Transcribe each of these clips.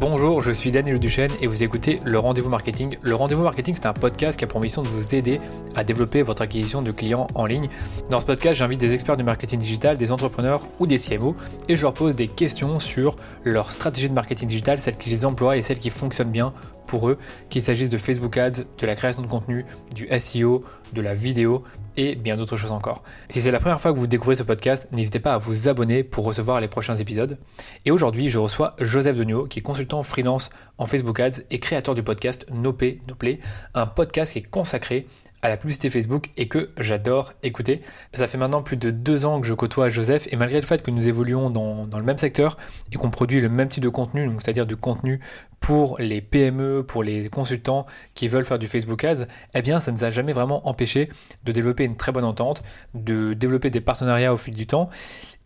Bonjour, je suis Daniel Duchesne et vous écoutez Le Rendez-vous Marketing. Le Rendez-vous Marketing, c'est un podcast qui a pour mission de vous aider à développer votre acquisition de clients en ligne. Dans ce podcast, j'invite des experts du marketing digital, des entrepreneurs ou des CMO et je leur pose des questions sur leur stratégie de marketing digital, celles qu'ils emploient et celles qui fonctionnent bien pour eux, qu'il s'agisse de Facebook Ads, de la création de contenu, du SEO, de la vidéo et bien d'autres choses encore. Si c'est la première fois que vous découvrez ce podcast, n'hésitez pas à vous abonner pour recevoir les prochains épisodes. Et aujourd'hui, je reçois Joseph Donio, qui est consultant freelance en Facebook Ads et créateur du podcast Nopé Noplay, un podcast qui est consacré à la publicité Facebook et que j'adore écouter. Ça fait maintenant plus de deux ans que je côtoie Joseph et malgré le fait que nous évoluons dans, le même secteur et qu'on produit le même type de contenu, c'est-à-dire du contenu pour les PME, pour les consultants qui veulent faire du Facebook Ads, eh bien ça ne nous a jamais vraiment empêché de développer une très bonne entente, de développer des partenariats au fil du temps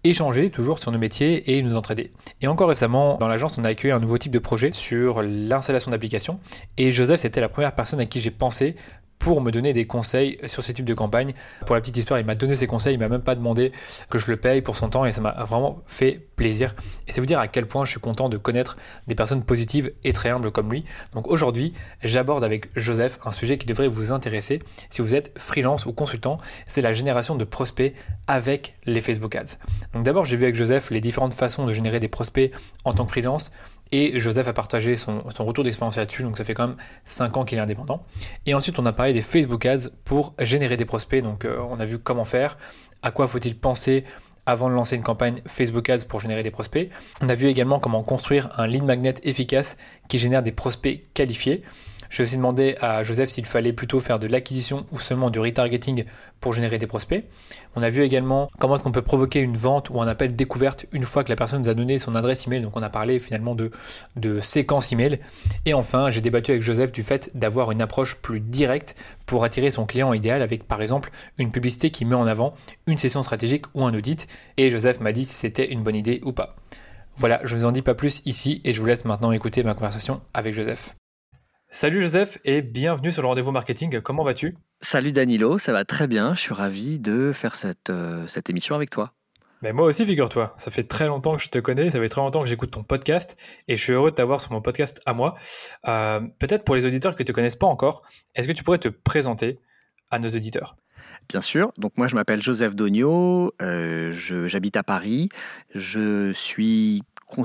échanger toujours sur nos métiers et nous entraider. Et encore récemment, dans l'agence, on a accueilli un nouveau type de projet sur l'installation d'applications. Et Joseph, c'était la première personne à qui j'ai pensé pour me donner des conseils sur ce type de campagne. Pour la petite histoire, il m'a donné ses conseils, il m'a même pas demandé que je le paye pour son temps et ça m'a vraiment fait plaisir. Et c'est vous dire à quel point je suis content de connaître des personnes positives et très humbles comme lui. Donc aujourd'hui, j'aborde avec Joseph un sujet qui devrait vous intéresser si vous êtes freelance ou consultant, c'est la génération de prospects avec les Facebook Ads. Donc d'abord, j'ai vu avec Joseph les différentes façons de générer des prospects en tant que freelance, et Joseph a partagé son, retour d'expérience là-dessus, donc ça fait quand même 5 ans qu'il est indépendant. Et ensuite, on a parlé des Facebook Ads pour générer des prospects. Donc, euh, on a vu comment faire, à quoi faut-il penser avant de lancer une campagne Facebook Ads pour générer des prospects. On a vu également comment construire un lead magnet efficace qui génère des prospects qualifiés. Je vais demander à Joseph s'il fallait plutôt faire de l'acquisition ou seulement du retargeting pour générer des prospects. On a vu également comment est-ce qu'on peut provoquer une vente ou un appel découverte une fois que la personne nous a donné son adresse email. Donc on a parlé finalement de, de séquence email. Et enfin, j'ai débattu avec Joseph du fait d'avoir une approche plus directe pour attirer son client idéal avec par exemple une publicité qui met en avant une session stratégique ou un audit. Et Joseph m'a dit si c'était une bonne idée ou pas. Voilà, je ne vous en dis pas plus ici et je vous laisse maintenant écouter ma conversation avec Joseph. Salut Joseph et bienvenue sur le rendez-vous marketing. Comment vas-tu? Salut Danilo, ça va très bien. Je suis ravi de faire cette, euh, cette émission avec toi. Mais moi aussi, figure-toi. Ça fait très longtemps que je te connais, ça fait très longtemps que j'écoute ton podcast et je suis heureux de t'avoir sur mon podcast à moi. Euh, peut-être pour les auditeurs qui ne te connaissent pas encore, est-ce que tu pourrais te présenter à nos auditeurs? Bien sûr. Donc moi, je m'appelle Joseph Dogno, euh, j'habite à Paris. Je suis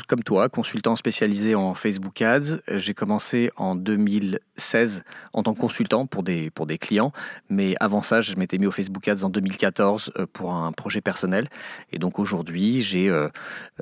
comme toi, consultant spécialisé en Facebook Ads. J'ai commencé en 2016 en tant que consultant pour des, pour des clients, mais avant ça, je m'étais mis au Facebook Ads en 2014 euh, pour un projet personnel. Et donc aujourd'hui, j'ai, euh,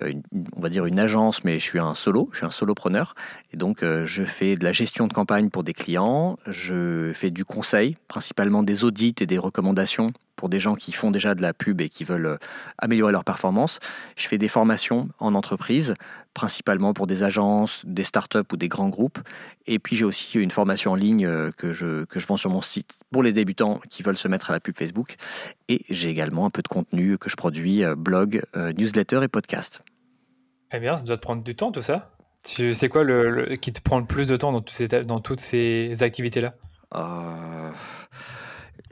on va dire, une agence, mais je suis un solo, je suis un solopreneur. Et donc, euh, je fais de la gestion de campagne pour des clients, je fais du conseil, principalement des audits et des recommandations pour des gens qui font déjà de la pub et qui veulent euh, améliorer leur performance. Je fais des formations en entreprise, principalement pour des agences, des startups ou des grands groupes. Et puis j'ai aussi une formation en ligne euh, que je, que je vends sur mon site pour les débutants qui veulent se mettre à la pub Facebook. Et j'ai également un peu de contenu que je produis, euh, blog, newsletter et podcast. Eh bien, ça doit te prendre du temps tout ça tu sais quoi le, qui te prend le plus de temps dans, ces, dans toutes ces activités-là?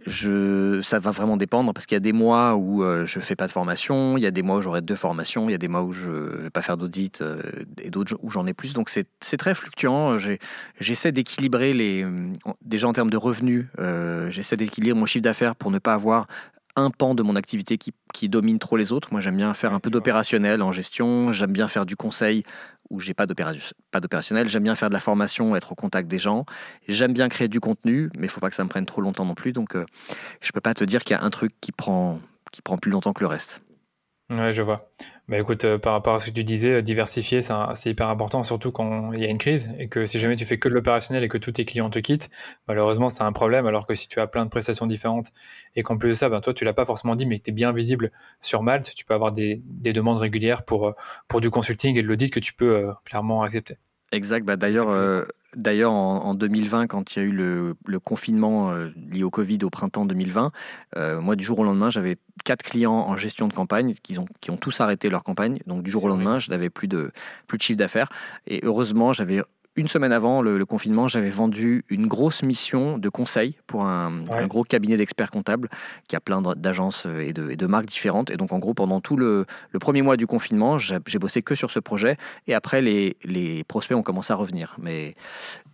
Je, ça va vraiment dépendre parce qu'il y a des mois où euh, je fais pas de formation, il y a des mois où j'aurai deux formations, il y a des mois où je vais pas faire d'audit euh, et d'autres où j'en ai plus. Donc c'est très fluctuant. J'essaie d'équilibrer les déjà en termes de revenus, euh, j'essaie d'équilibrer mon chiffre d'affaires pour ne pas avoir un pan de mon activité qui, qui domine trop les autres. Moi, j'aime bien faire un peu d'opérationnel en gestion. J'aime bien faire du conseil où j'ai pas d'opérationnel. J'aime bien faire de la formation, être au contact des gens. J'aime bien créer du contenu, mais il faut pas que ça me prenne trop longtemps non plus. Donc, euh, je peux pas te dire qu'il y a un truc qui prend, qui prend plus longtemps que le reste. Ouais, je vois. Bah écoute, euh, par rapport à ce que tu disais, euh, diversifier, c'est hyper important, surtout quand il y a une crise et que si jamais tu fais que de l'opérationnel et que tous tes clients te quittent, malheureusement, c'est un problème. Alors que si tu as plein de prestations différentes et qu'en plus de ça, ben, toi, tu l'as pas forcément dit, mais que tu es bien visible sur Malte, tu peux avoir des, des demandes régulières pour, euh, pour du consulting et de l'audit que tu peux clairement accepter. Exact. Bah, D'ailleurs, d'ailleurs en, 2020, quand il y a eu le, confinement euh, lié au Covid au printemps 2020, euh, moi, du jour au lendemain, j'avais quatre clients en gestion de campagne qui ont, qui ont tous arrêté leur campagne. Donc, du jour au lendemain, je n'avais plus de, plus de chiffre d'affaires. Et heureusement, j'avais une semaine avant le, confinement, j'avais vendu une grosse mission de conseil pour un, gros cabinet d'experts comptables qui a plein d'agences et de, marques différentes. Et donc, en gros, pendant tout le, premier mois du confinement, j'ai bossé que sur ce projet. Et après, les, prospects ont commencé à revenir. Mais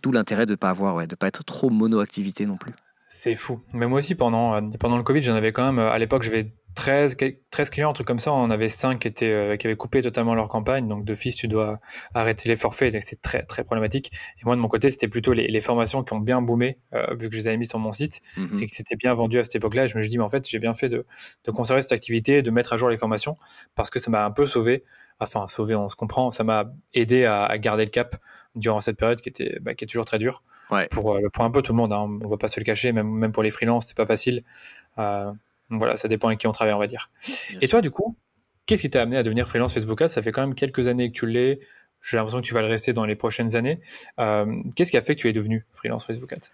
d'où l'intérêt de ne pas avoir, de pas être trop mono-activité non plus. C'est fou. Mais moi aussi, pendant, euh, pendant le Covid, j'en avais quand même, euh, à l'époque, je vais 13, 13 clients, un truc comme ça. On avait 5 qui, étaient, euh, qui avaient coupé totalement leur campagne. Donc, de fils, tu dois arrêter les forfaits. C'est très, très problématique. Et moi, de mon côté, c'était plutôt les, formations qui ont bien boomé, euh, vu que je les avais mis sur mon site mhm. et que c'était bien vendu à cette époque-là. Je me suis dit, mais en fait, j'ai bien fait de, de, conserver cette activité, de mettre à jour les formations parce que ça m'a un peu sauvé. Enfin, sauvé, on se comprend. Ça m'a aidé à, garder le cap durant cette période qui, était, bah, qui est toujours très dure. Pour, euh, pour un peu tout le monde, hein. on va pas se le cacher, même, même pour les freelances, c'est pas facile. Euh, voilà, ça dépend avec qui on travaille, on va dire. et toi, du coup, qu'est-ce qui t'a amené à devenir freelance Facebook Ads? Ça fait quand même quelques années que tu l'es. J'ai l'impression que tu vas le rester dans les prochaines années. Euh, qu'est-ce qui a fait que tu es devenu freelance Facebook Ads?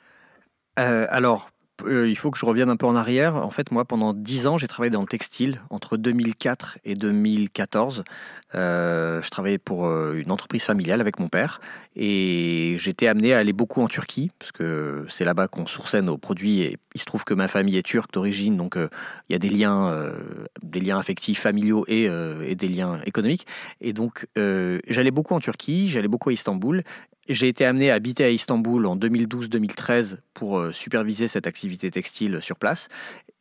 Euh, Alors, euh, il faut que je revienne un peu en arrière. En fait, moi, pendant 10 ans, j'ai travaillé dans le textile entre 2004 et 2014. Euh, je travaillais pour euh, une entreprise familiale avec mon père et j'étais amené à aller beaucoup en Turquie parce que c'est là-bas qu'on sourçait nos produits et il se trouve que ma famille est turque d'origine, donc il y a des liens, des liens affectifs, familiaux et, et, des liens économiques. Et donc, j'allais beaucoup en Turquie, j'allais beaucoup à Istanbul j'ai été amené à habiter à Istanbul en 2012-2013 pour euh, superviser cette activité textile sur place.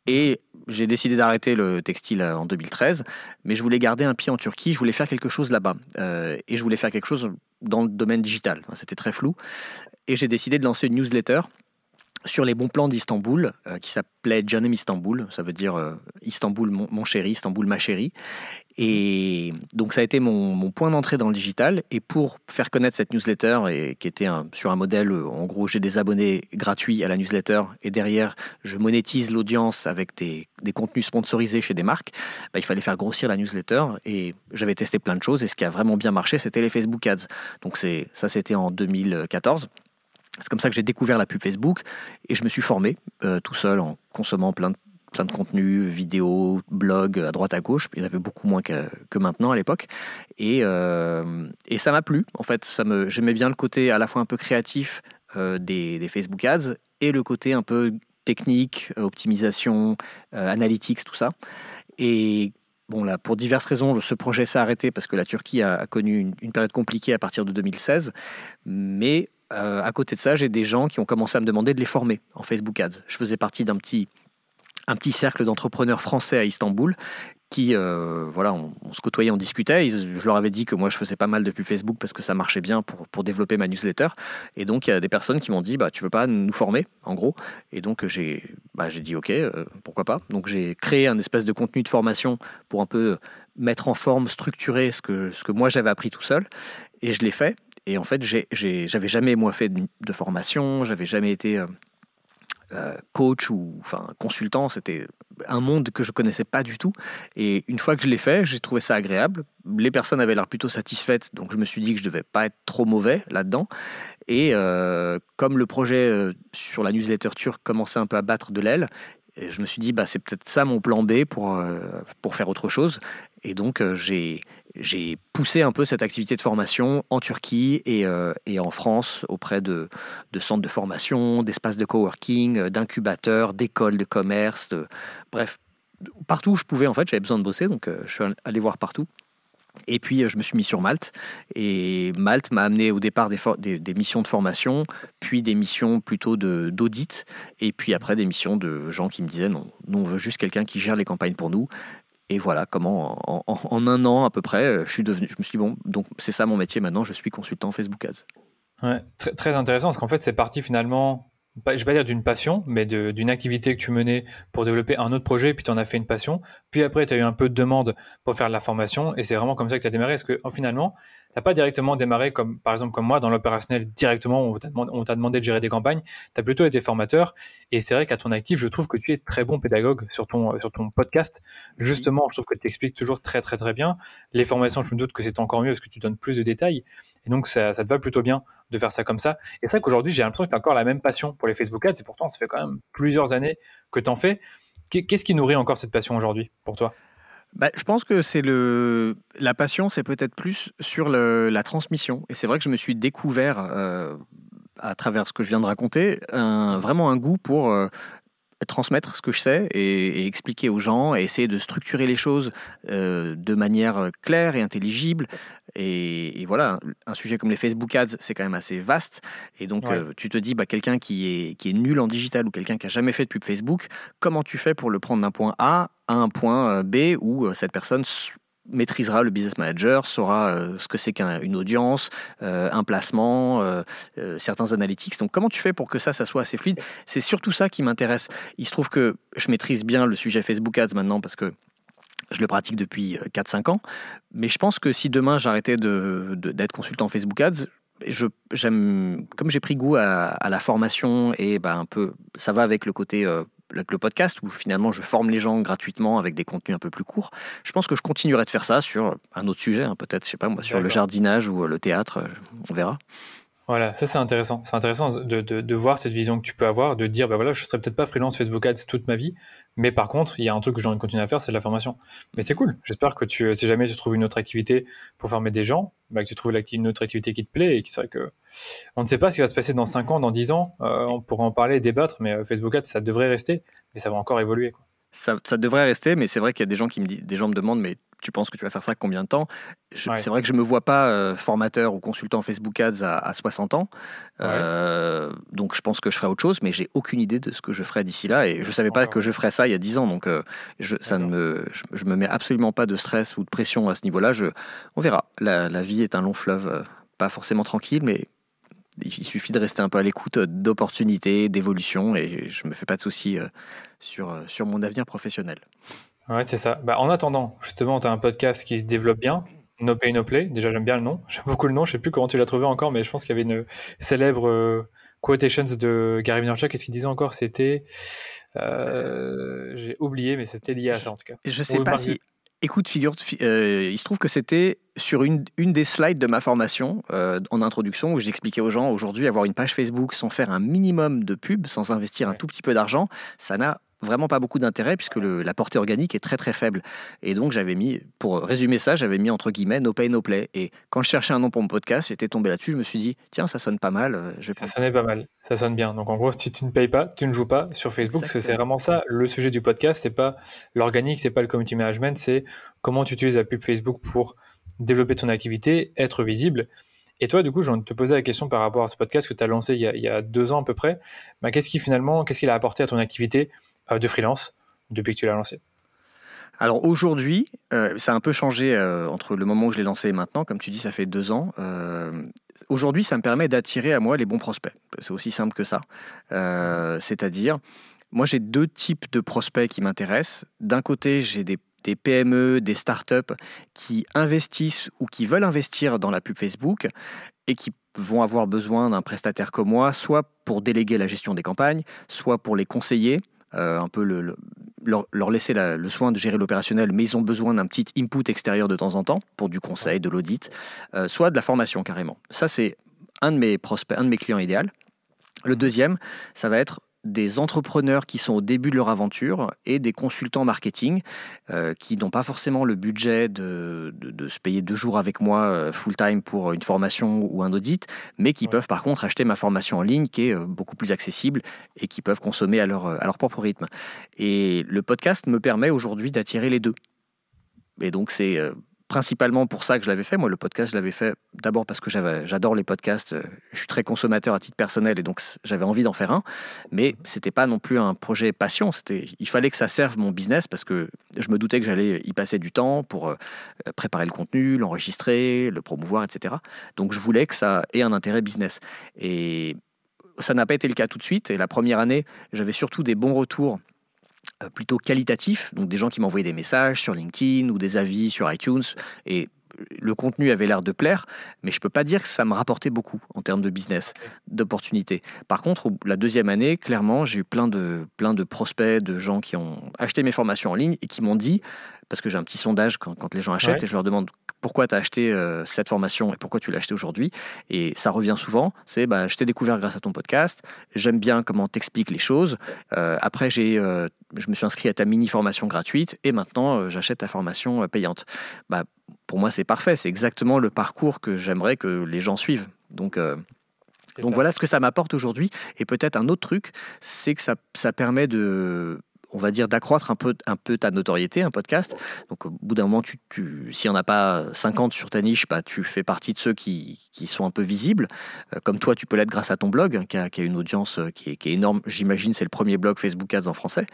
Et j'ai décidé d'arrêter le textile euh, en 2013, mais je voulais garder un pied en Turquie, je voulais faire quelque chose là-bas. Euh, et je voulais faire quelque chose dans le domaine digital. C'était très flou. Et j'ai décidé de lancer une newsletter sur les bons plans d'Istanbul, euh, qui s'appelait Janem Istanbul, ça veut dire euh, Istanbul mon, chéri, Istanbul ma chérie. Et donc ça a été mon, point d'entrée dans le digital. Et pour faire connaître cette newsletter, et qui était sur un modèle, euh, en gros j'ai des abonnés gratuits à la newsletter, et derrière je monétise l'audience avec des, contenus sponsorisés chez des marques, bah, il fallait faire grossir la newsletter. Et j'avais testé plein de choses, et ce qui a vraiment bien marché, c'était les Facebook Ads. Donc ça c'était en 2014. C'est comme ça que j'ai découvert la pub Facebook et je me suis formé euh, tout seul en consommant plein de, plein contenus, vidéos, blogs à droite à gauche. Il y en avait beaucoup moins que, maintenant à l'époque. Et, euh, et, ça m'a plu. En fait, j'aimais bien le côté à la fois un peu créatif euh, des, des, Facebook Ads et le côté un peu technique, optimisation, analytics, tout ça. Et Bon, là, pour diverses raisons, ce projet s'est arrêté parce que la Turquie a, connu une, une, période compliquée à partir de 2016. Mais euh, à côté de ça, j'ai des gens qui ont commencé à me demander de les former en Facebook Ads. Je faisais partie d'un petit, un petit cercle d'entrepreneurs français à Istanbul qui, euh, voilà, on, se côtoyait, on discutait. je leur avais dit que moi, je faisais pas mal de pub Facebook parce que ça marchait bien pour, pour développer ma newsletter. Et donc, il y a des personnes qui m'ont dit, bah, tu veux pas nous former, en gros? Et donc, j'ai bah, dit, ok, euh, pourquoi pas? Donc, j'ai créé un espèce de contenu de formation pour un peu mettre en forme, structurer ce que, ce que moi j'avais appris tout seul. Et je l'ai fait. Et en fait, j'avais jamais, moi, fait de, formation, j'avais jamais été euh, euh, coach ou enfin, consultant. C'était un monde que je connaissais pas du tout. Et une fois que je l'ai fait, j'ai trouvé ça agréable. Les personnes avaient l'air plutôt satisfaites, donc je me suis dit que je devais pas être trop mauvais là-dedans. Et euh, comme le projet sur la newsletter turque commençait un peu à battre de l'aile, je me suis dit, bah, c'est peut-être ça mon plan B pour, pour faire autre chose. Et donc, j'ai j'ai poussé un peu cette activité de formation en Turquie et, euh, en France auprès de, centres de formation, d'espaces de coworking, euh, d'incubateurs, d'écoles de commerce, bref, partout où je pouvais en fait, j'avais besoin de bosser, donc euh, je suis allé voir partout. Et puis je me suis mis sur Malte et Malte m'a amené au départ des, des, missions de formation, puis des missions plutôt d'audit et puis après des missions de gens qui me disaient non, nous on veut juste quelqu'un qui gère les campagnes pour nous et voilà comment, en, un an à peu près, euh, je suis devenu. Je me suis dit, bon, donc c'est ça mon métier maintenant, je suis consultant Facebook Ads. Ouais, très, intéressant, parce qu'en fait, c'est parti finalement je vais pas dire d'une passion, mais d'une activité que tu menais pour développer un autre projet, puis tu en as fait une passion. Puis après, tu as eu un peu de demande pour faire de la formation, et c'est vraiment comme ça que tu as démarré. Est-ce que finalement, tu n'as pas directement démarré, comme par exemple comme moi, dans l'opérationnel directement, où on t'a demandé, de gérer des campagnes, tu as plutôt été formateur, et c'est vrai qu'à ton actif, je trouve que tu es très bon pédagogue sur ton, sur ton podcast. Justement, je trouve que tu expliques toujours très très très bien. Les formations, je me doute que c'est encore mieux parce que tu donnes plus de détails, et donc ça, ça te va plutôt bien de faire ça comme ça. Et c'est vrai qu'aujourd'hui, j'ai l'impression que tu as encore la même passion pour les Facebook Ads, et pourtant, ça fait quand même plusieurs années que tu en fais. Qu'est-ce qui nourrit encore cette passion aujourd'hui pour toi? Bah, je pense que c'est le la passion, c'est peut-être plus sur le, la transmission. Et c'est vrai que je me suis découvert euh, à travers ce que je viens de raconter, un, vraiment un goût pour euh, transmettre ce que je sais et, expliquer aux gens et essayer de structurer les choses euh, de manière claire et intelligible. Et, voilà, un sujet comme les Facebook Ads, c'est quand même assez vaste. Et donc, euh, tu te dis, bah, quelqu'un qui est, qui est nul en digital ou quelqu'un qui a jamais fait de pub Facebook, comment tu fais pour le prendre d'un point A à un point euh, B où cette personne maîtrisera le business manager, saura euh, ce que c'est qu'une audience, euh, un placement, euh, certains analytics. Donc comment tu fais pour que ça, ça soit assez fluide? C'est surtout ça qui m'intéresse. Il se trouve que je maîtrise bien le sujet Facebook Ads maintenant parce que je le pratique depuis 4-5 ans. Mais je pense que si demain j'arrêtais d'être de, consultant Facebook Ads, je, comme j'ai pris goût à, la formation et bah, un peu, ça va avec le côté le podcast où finalement je forme les gens gratuitement avec des contenus un peu plus courts. Je pense que je continuerai de faire ça sur un autre sujet, hein, peut-être, je sais pas moi, sur le jardinage ou le théâtre, euh, on verra. Voilà, ça c'est intéressant. C'est intéressant de, de, voir cette vision que tu peux avoir, de dire, bah voilà, je serai peut-être pas freelance Facebook Ads toute ma vie, mais par contre, il y a un truc que j'ai envie de continuer à faire, c'est de la formation. Mais c'est cool. J'espère que tu, si jamais tu trouves une autre activité pour former des gens, bah, que tu trouves une autre activité qui te plaît et qui que, on ne sait pas ce qui va se passer dans 5 ans, dans 10 ans, euh, on pourra en parler, débattre, mais euh, Facebook Ads, ça devrait rester, mais ça va encore évoluer. Ça, ça devrait rester, mais c'est vrai qu'il y a des gens qui me disent, des gens me demandent, mais tu penses que tu vas faire ça combien de temps? C'est vrai que je ne me vois pas euh, formateur ou consultant Facebook Ads à, 60 ans. Euh, donc je pense que je ferai autre chose, mais j'ai aucune idée de ce que je ferai d'ici là. Et je ne savais pas que je ferais ça il y a 10 ans. Donc euh, je, ça ne me, je, me mets absolument pas de stress ou de pression à ce niveau-là. On verra. La, la, vie est un long fleuve, pas forcément tranquille, mais il suffit de rester un peu à l'écoute d'opportunités, d'évolutions, et je ne me fais pas de soucis sur, sur mon avenir professionnel. Ouais, c'est ça. Bah, en attendant, justement, tu as un podcast qui se développe bien. No Pay No Play. Déjà, j'aime bien le nom. J'aime beaucoup le nom. Je sais plus comment tu l'as trouvé encore, mais je pense qu'il y avait une célèbre euh, quotations de Gary Vaynerchuk. Qu'est-ce qu'il disait encore? C'était. Euh, j'ai oublié, mais c'était lié à ça en tout cas. Je sais pas si. Écoute, figure, euh, il se trouve que c'était sur une, une des slides de ma formation en introduction où j'expliquais aux gens aujourd'hui avoir une page Facebook sans faire un minimum de pub, sans investir un tout petit peu d'argent, ça n'a vraiment pas beaucoup d'intérêt puisque la portée organique est très très faible. Et donc j'avais mis, pour résumer ça, j'avais mis entre guillemets no pay no play. Et quand je cherchais un nom pour mon podcast, j'étais tombé là-dessus, je me suis dit tiens ça sonne pas mal. Euh, je ça sonnait pas mal, ça sonne bien. Donc en gros si tu ne payes pas, tu ne joues pas sur Facebook parce que c'est vraiment ça le sujet du podcast, c'est pas l'organique, c'est pas le community management, c'est comment tu utilises la pub Facebook pour développer ton activité, être visible. Et toi, du coup, je de te poser la question par rapport à ce podcast que tu as lancé il y, a, deux ans à peu près. Bah, qu'est-ce qui finalement, qu'est-ce qu'il a apporté à ton activité de freelance depuis que tu l'as lancé alors aujourd'hui, euh, ça a un peu changé euh, entre le moment où je l'ai lancé et maintenant. Comme tu dis, ça fait deux ans. aujourd'hui, ça me permet d'attirer à moi les bons prospects. C'est aussi simple que ça. C'est-à-dire, moi j'ai deux types de prospects qui m'intéressent. D'un côté, j'ai des, des, PME, des startups qui investissent ou qui veulent investir dans la pub Facebook et qui vont avoir besoin d'un prestataire comme moi, soit pour déléguer la gestion des campagnes, soit pour les conseiller, euh, un peu le, leur, laisser le soin de gérer l'opérationnel, mais ils ont besoin d'un petit input extérieur de temps en temps pour du conseil, de l'audit, euh, soit de la formation carrément. Ça, c'est un de mes prospects, un de mes clients idéal. Le deuxième, ça va être des entrepreneurs qui sont au début de leur aventure et des consultants marketing euh, qui n'ont pas forcément le budget de, se payer deux jours avec moi euh, full-time pour une formation ou un audit, mais qui peuvent par contre acheter ma formation en ligne qui est euh, beaucoup plus accessible et qui peuvent consommer à leur, à leur propre rythme. Et le podcast me permet aujourd'hui d'attirer les deux. Et donc c'est principalement pour ça que je l'avais fait. Moi, le podcast, je l'avais fait d'abord parce que j'adore les podcasts. Je suis très consommateur à titre personnel et donc j'avais envie d'en faire un. Mais c'était pas non plus un projet passion. C'était, il fallait que ça serve mon business parce que je me doutais que j'allais y passer du temps pour euh, préparer le contenu, l'enregistrer, le promouvoir, etc. Donc je voulais que ça ait un intérêt business. Et ça n'a pas été le cas tout de suite. Et la première année, j'avais surtout des bons retours euh, plutôt qualitatif, donc des gens qui m'envoyaient des messages sur LinkedIn ou des avis sur iTunes, et le contenu avait l'air de plaire, mais je ne peux pas dire que ça me rapportait beaucoup en termes de business, d'opportunités. Par contre, la deuxième année, clairement, j'ai eu plein de, plein de prospects, de gens qui ont acheté mes formations en ligne et qui m'ont dit, parce que j'ai un petit sondage quand, les gens achètent, et je leur demande pourquoi tu as acheté cette formation et pourquoi tu l'as acheté aujourd'hui. Et ça revient souvent, c'est bah, je t'ai découvert grâce à ton podcast, j'aime bien comment t'expliques les choses. après, j'ai, je me suis inscrit à ta mini formation gratuite et maintenant j'achète ta formation payante. Bah, pour moi, c'est parfait. C'est exactement le parcours que j'aimerais que les gens suivent. Donc, donc voilà ce que ça m'apporte aujourd'hui. Et peut-être un autre truc, c'est que ça, ça permet de on va dire, d'accroître un peu, un peu ta notoriété, un podcast. Donc, au bout d'un moment, tu, tu s'il n'y en a pas 50 sur ta niche, bah, tu fais partie de ceux qui, qui sont un peu visibles. Euh, comme toi, tu peux l'être grâce à ton blog, hein, qui, a, qui, a, une audience euh, qui est, qui est énorme. J'imagine c'est le premier blog Facebook Ads en français.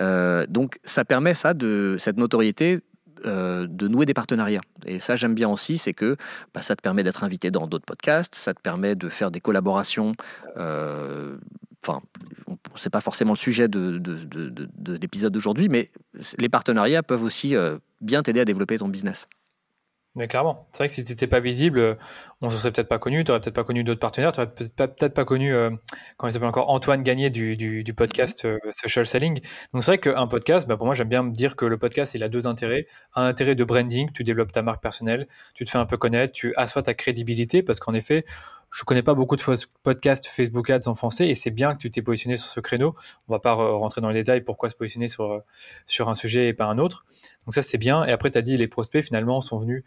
Euh, donc, ça permet ça, de, cette notoriété, de nouer des partenariats. Et ça, j'aime bien aussi, c'est que bah, ça te permet d'être invité dans d'autres podcasts, ça te permet de faire des collaborations. Enfin, c'est pas forcément le sujet de, de, l'épisode d'aujourd'hui, mais les partenariats peuvent aussi euh, bien t'aider à développer ton business. Mais clairement, c'est vrai que si tu n'étais pas visible, euh, on ne serait peut-être pas connu, tu n'aurais peut-être pas connu d'autres partenaires, tu n'aurais peut-être pas connu, euh, comment il s'appelle encore, Antoine Gagné du, du, podcast euh, Social Selling. Donc c'est vrai qu'un podcast, bah, pour moi j'aime bien me dire que le podcast il a deux intérêts. Un intérêt de branding, tu développes ta marque personnelle, tu te fais un peu connaître, tu assois ta crédibilité, parce qu'en effet, je connais pas beaucoup de podcasts Facebook Ads en français et c'est bien que tu t'es positionné sur ce créneau. On va pas rentrer dans les détails pourquoi se positionner sur, sur un sujet et pas un autre. Donc ça c'est bien. Et après tu as dit les prospects finalement sont venus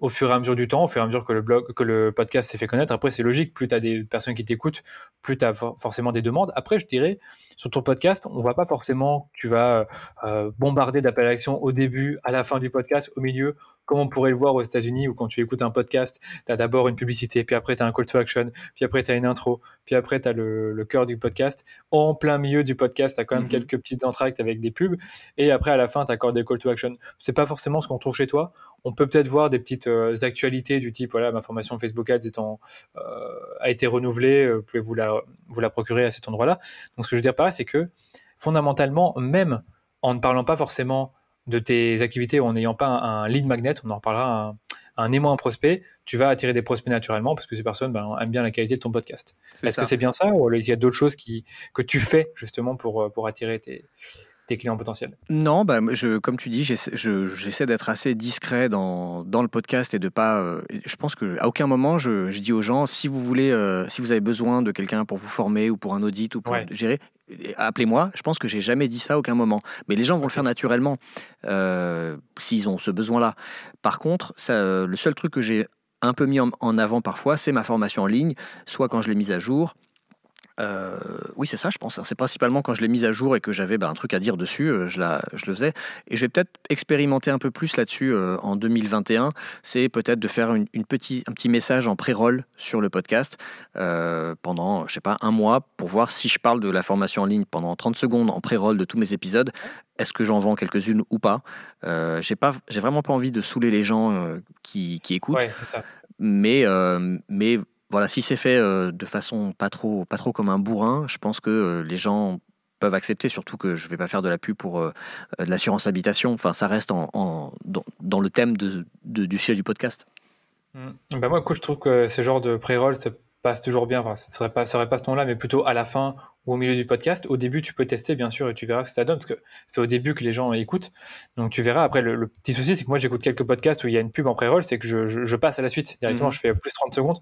au fur et à mesure du temps, au fur et à mesure que le blog, que le podcast s'est fait connaître. Après, c'est logique, plus tu as des personnes qui t'écoutent, plus tu as forcément des demandes. Après, je dirais, sur ton podcast, on voit pas forcément que tu vas euh, bombarder d'appels à l'action au début, à la fin du podcast, au milieu, comme on pourrait le voir aux États-Unis, où quand tu écoutes un podcast, tu as d'abord une publicité, puis après tu as un call to action, puis après tu as une intro, puis après tu as le, cœur du podcast. En plein milieu du podcast, tu as quand même mhm. quelques petites entractes avec des pubs, et après à la fin, tu as des call to action. C'est pas forcément ce qu'on trouve chez toi. On peut peut-être voir des petites euh, actualités du type, voilà, ma formation Facebook Ads étant, euh, a été renouvelée, euh, vous pouvez vous la, vous la procurer à cet endroit-là? Donc ce que je veux dire par là, c'est que fondamentalement, même en ne parlant pas forcément de tes activités ou en n'ayant pas un, lead magnet, on en reparlera, un, un aimant, un prospect, tu vas attirer des prospects naturellement parce que ces personnes ben, aiment bien la qualité de ton podcast. Est-ce que c'est bien ça ou il y a d'autres choses qui, que tu fais justement pour, pour attirer tes, clients potentiels Non, bah, je, comme tu dis, j'essaie d'être assez discret dans, dans, le podcast et de pas. Euh, je pense qu'à aucun moment je, je, dis aux gens si vous voulez, euh, si vous avez besoin de quelqu'un pour vous former ou pour un audit ou pour gérer, appelez-moi. Je pense que j'ai jamais dit ça à aucun moment. Mais les gens vont le faire naturellement euh, s'ils ont ce besoin-là. Par contre, ça, le seul truc que j'ai un peu mis en avant parfois, c'est ma formation en ligne, soit quand je l'ai mise à jour, euh, oui, c'est ça, je pense. Hein. C'est principalement quand je l'ai mise à jour et que j'avais bah, un truc à dire dessus, euh, je, la, je le faisais. Et je vais peut-être expérimenter un peu plus là-dessus euh, en 2021. C'est peut-être de faire une, un petit message en pré-roll sur le podcast pendant, je sais pas, un mois pour voir si je parle de la formation en ligne pendant 30 secondes en pré-roll de tous mes épisodes. Est-ce que j'en vends quelques-unes ou pas? J'ai pas, j'ai vraiment pas envie de saouler les gens qui, qui, écoutent. Ouais, ça. Mais, mais voilà, si c'est fait euh, de façon pas trop, pas trop comme un bourrin, je pense que euh, les gens peuvent accepter, surtout que je ne vais pas faire de la pub pour euh, de l'assurance habitation. Enfin, ça reste en, dans, le thème du sujet du podcast. Bah moi, je trouve que ce genre de pré-roll, ça passe toujours bien. Enfin, ce serait pas, serait pas ce ton-là, mais plutôt à la fin ou au milieu du podcast. Au début, tu peux tester, bien sûr, et tu verras ce que ça donne, parce que c'est au début que les gens écoutent. Donc, tu verras. Après, le, petit souci, c'est que moi, j'écoute quelques podcasts où il y a une pub en pré-roll, c'est que je, je, passe à la suite directement. Mhm. Je fais plus 30 secondes.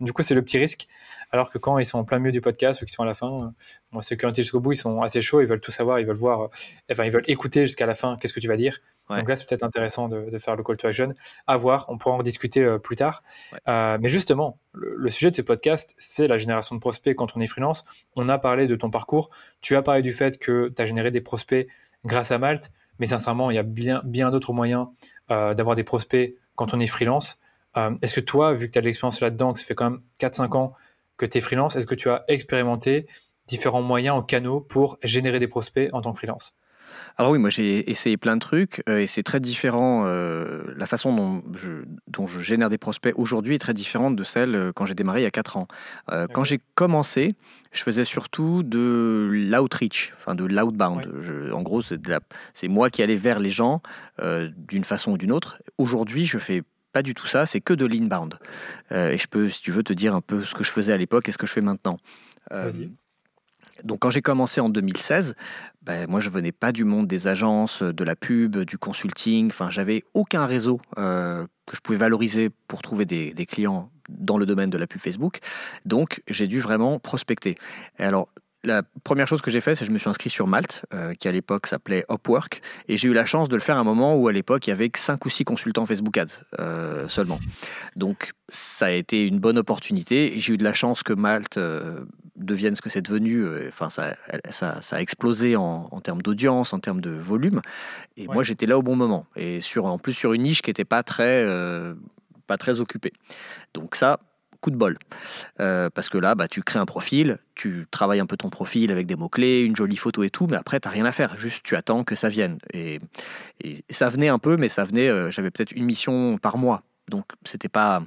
Du coup, c'est le petit risque. Alors que quand ils sont en plein milieu du podcast ou qu'ils sont à la fin, moi, c'est jusqu'au bout, ils sont assez chauds, ils veulent tout savoir, ils veulent voir, enfin, ils veulent écouter jusqu'à la fin qu'est-ce que tu vas dire. Donc là, c'est peut-être intéressant de, faire le call to action. À voir, on pourra en discuter euh, plus tard. Euh, mais justement, le, sujet de ce podcast, c'est la génération de prospects quand on est freelance. On a parlé de ton parcours. Tu as parlé du fait que tu as généré des prospects grâce à Malte. Mais sincèrement, il y a bien, bien d'autres moyens euh, d'avoir des prospects quand on est freelance. est-ce que toi, vu que tu as de l'expérience là-dedans, que ça fait quand même 4-5 ans que tu es freelance, est-ce que tu as expérimenté différents moyens en canaux pour générer des prospects en tant que freelance? Alors oui, moi j'ai essayé plein de trucs euh, et c'est très différent. Euh, la façon dont je, dont je génère des prospects aujourd'hui est très différente de celle euh, quand j'ai démarré il y a 4 ans. Quand j'ai commencé, je faisais surtout de l'outreach, enfin de l'outbound. En gros, c'est moi qui allais vers les gens d'une façon ou d'une autre. Aujourd'hui, je fais pas du tout ça, c'est que de l'inbound. et je peux, si tu veux, te dire un peu ce que je faisais à l'époque et ce que je fais maintenant. Donc quand j'ai commencé en 2016, ben, moi je venais pas du monde des agences, de la pub, du consulting, enfin j'avais aucun réseau euh, que je pouvais valoriser pour trouver des, des, clients dans le domaine de la pub Facebook. Donc j'ai dû vraiment prospecter. Et alors la première chose que j'ai fait, c'est que je me suis inscrit sur Malte, euh, qui à l'époque s'appelait Upwork, et j'ai eu la chance de le faire à un moment où à l'époque il y avait que 5 ou 6 consultants Facebook Ads euh, seulement. Donc ça a été une bonne opportunité, et j'ai eu de la chance que Malte euh, devienne ce que c'est devenu, enfin ça, ça, ça, a explosé en, en termes d'audience, en termes de volume, et ouais. moi j'étais là au bon moment, et sur, en plus sur une niche qui n'était pas très, pas très occupée. Donc ça, coup de bol. Euh, parce que là, bah, tu crées un profil, tu travailles un peu ton profil avec des mots-clés, une jolie photo et tout, mais après, tu n'as rien à faire. Juste, tu attends que ça vienne. Et, ça venait un peu, mais ça venait, euh, j'avais peut-être une mission par mois. Donc, c'était pas,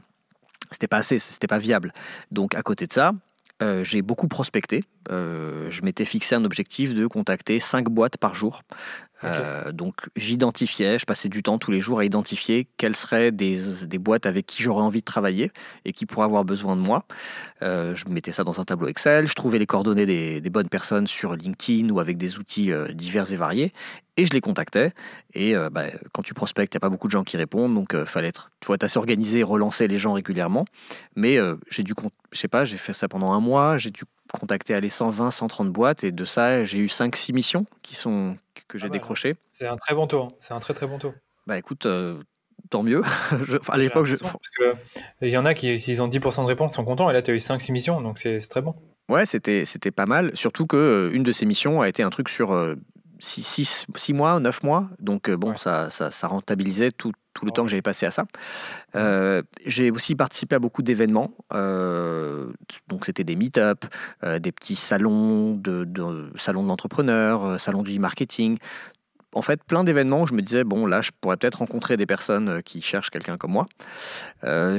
c'était pas assez, c'était pas viable. Donc, à côté de ça, euh, j'ai beaucoup prospecté. Je m'étais fixé un objectif de contacter 5 boîtes par jour. Euh, donc j'identifiais, je passais du temps tous les jours à identifier quelles seraient des, boîtes avec qui j'aurais envie de travailler et qui pourraient avoir besoin de moi. Euh, je mettais ça dans un tableau Excel, je trouvais les coordonnées des, bonnes personnes sur LinkedIn ou avec des outils euh, divers et variés et je les contactais. Et bah, quand tu prospectes, il n'y a pas beaucoup de gens qui répondent, donc il fallait être, faut être assez organisé relancer les gens régulièrement. Mais j'ai dû, je sais pas, j'ai fait ça pendant un mois, j'ai dû contacter aller 120, 130 boîtes et de ça, j'ai eu 5-6 missions qui sont, que j'ai ah bah, décrochées. C'est un très bon taux, hein. c'est un très très bon taux. Bah écoute, euh, tant mieux. je, à l'époque, je... il y en a qui, s'ils ont 10% de réponse, sont contents et là, tu as eu 5-6 missions, donc c'est très bon. Ouais, c'était pas mal, surtout que euh, une de ces missions a été un truc sur 6, euh, mois, 9 mois, donc bon, ouais. ça, ça, ça, rentabilisait tout, tout le temps que j'avais passé à ça. Euh, j'ai aussi participé à beaucoup d'événements. Euh, donc c'était des meet-up, euh, des petits salons de, de salons d'entrepreneurs, salons du e-marketing. En fait, plein d'événements où je me disais, bon, là, je pourrais peut-être rencontrer des personnes qui cherchent quelqu'un comme moi.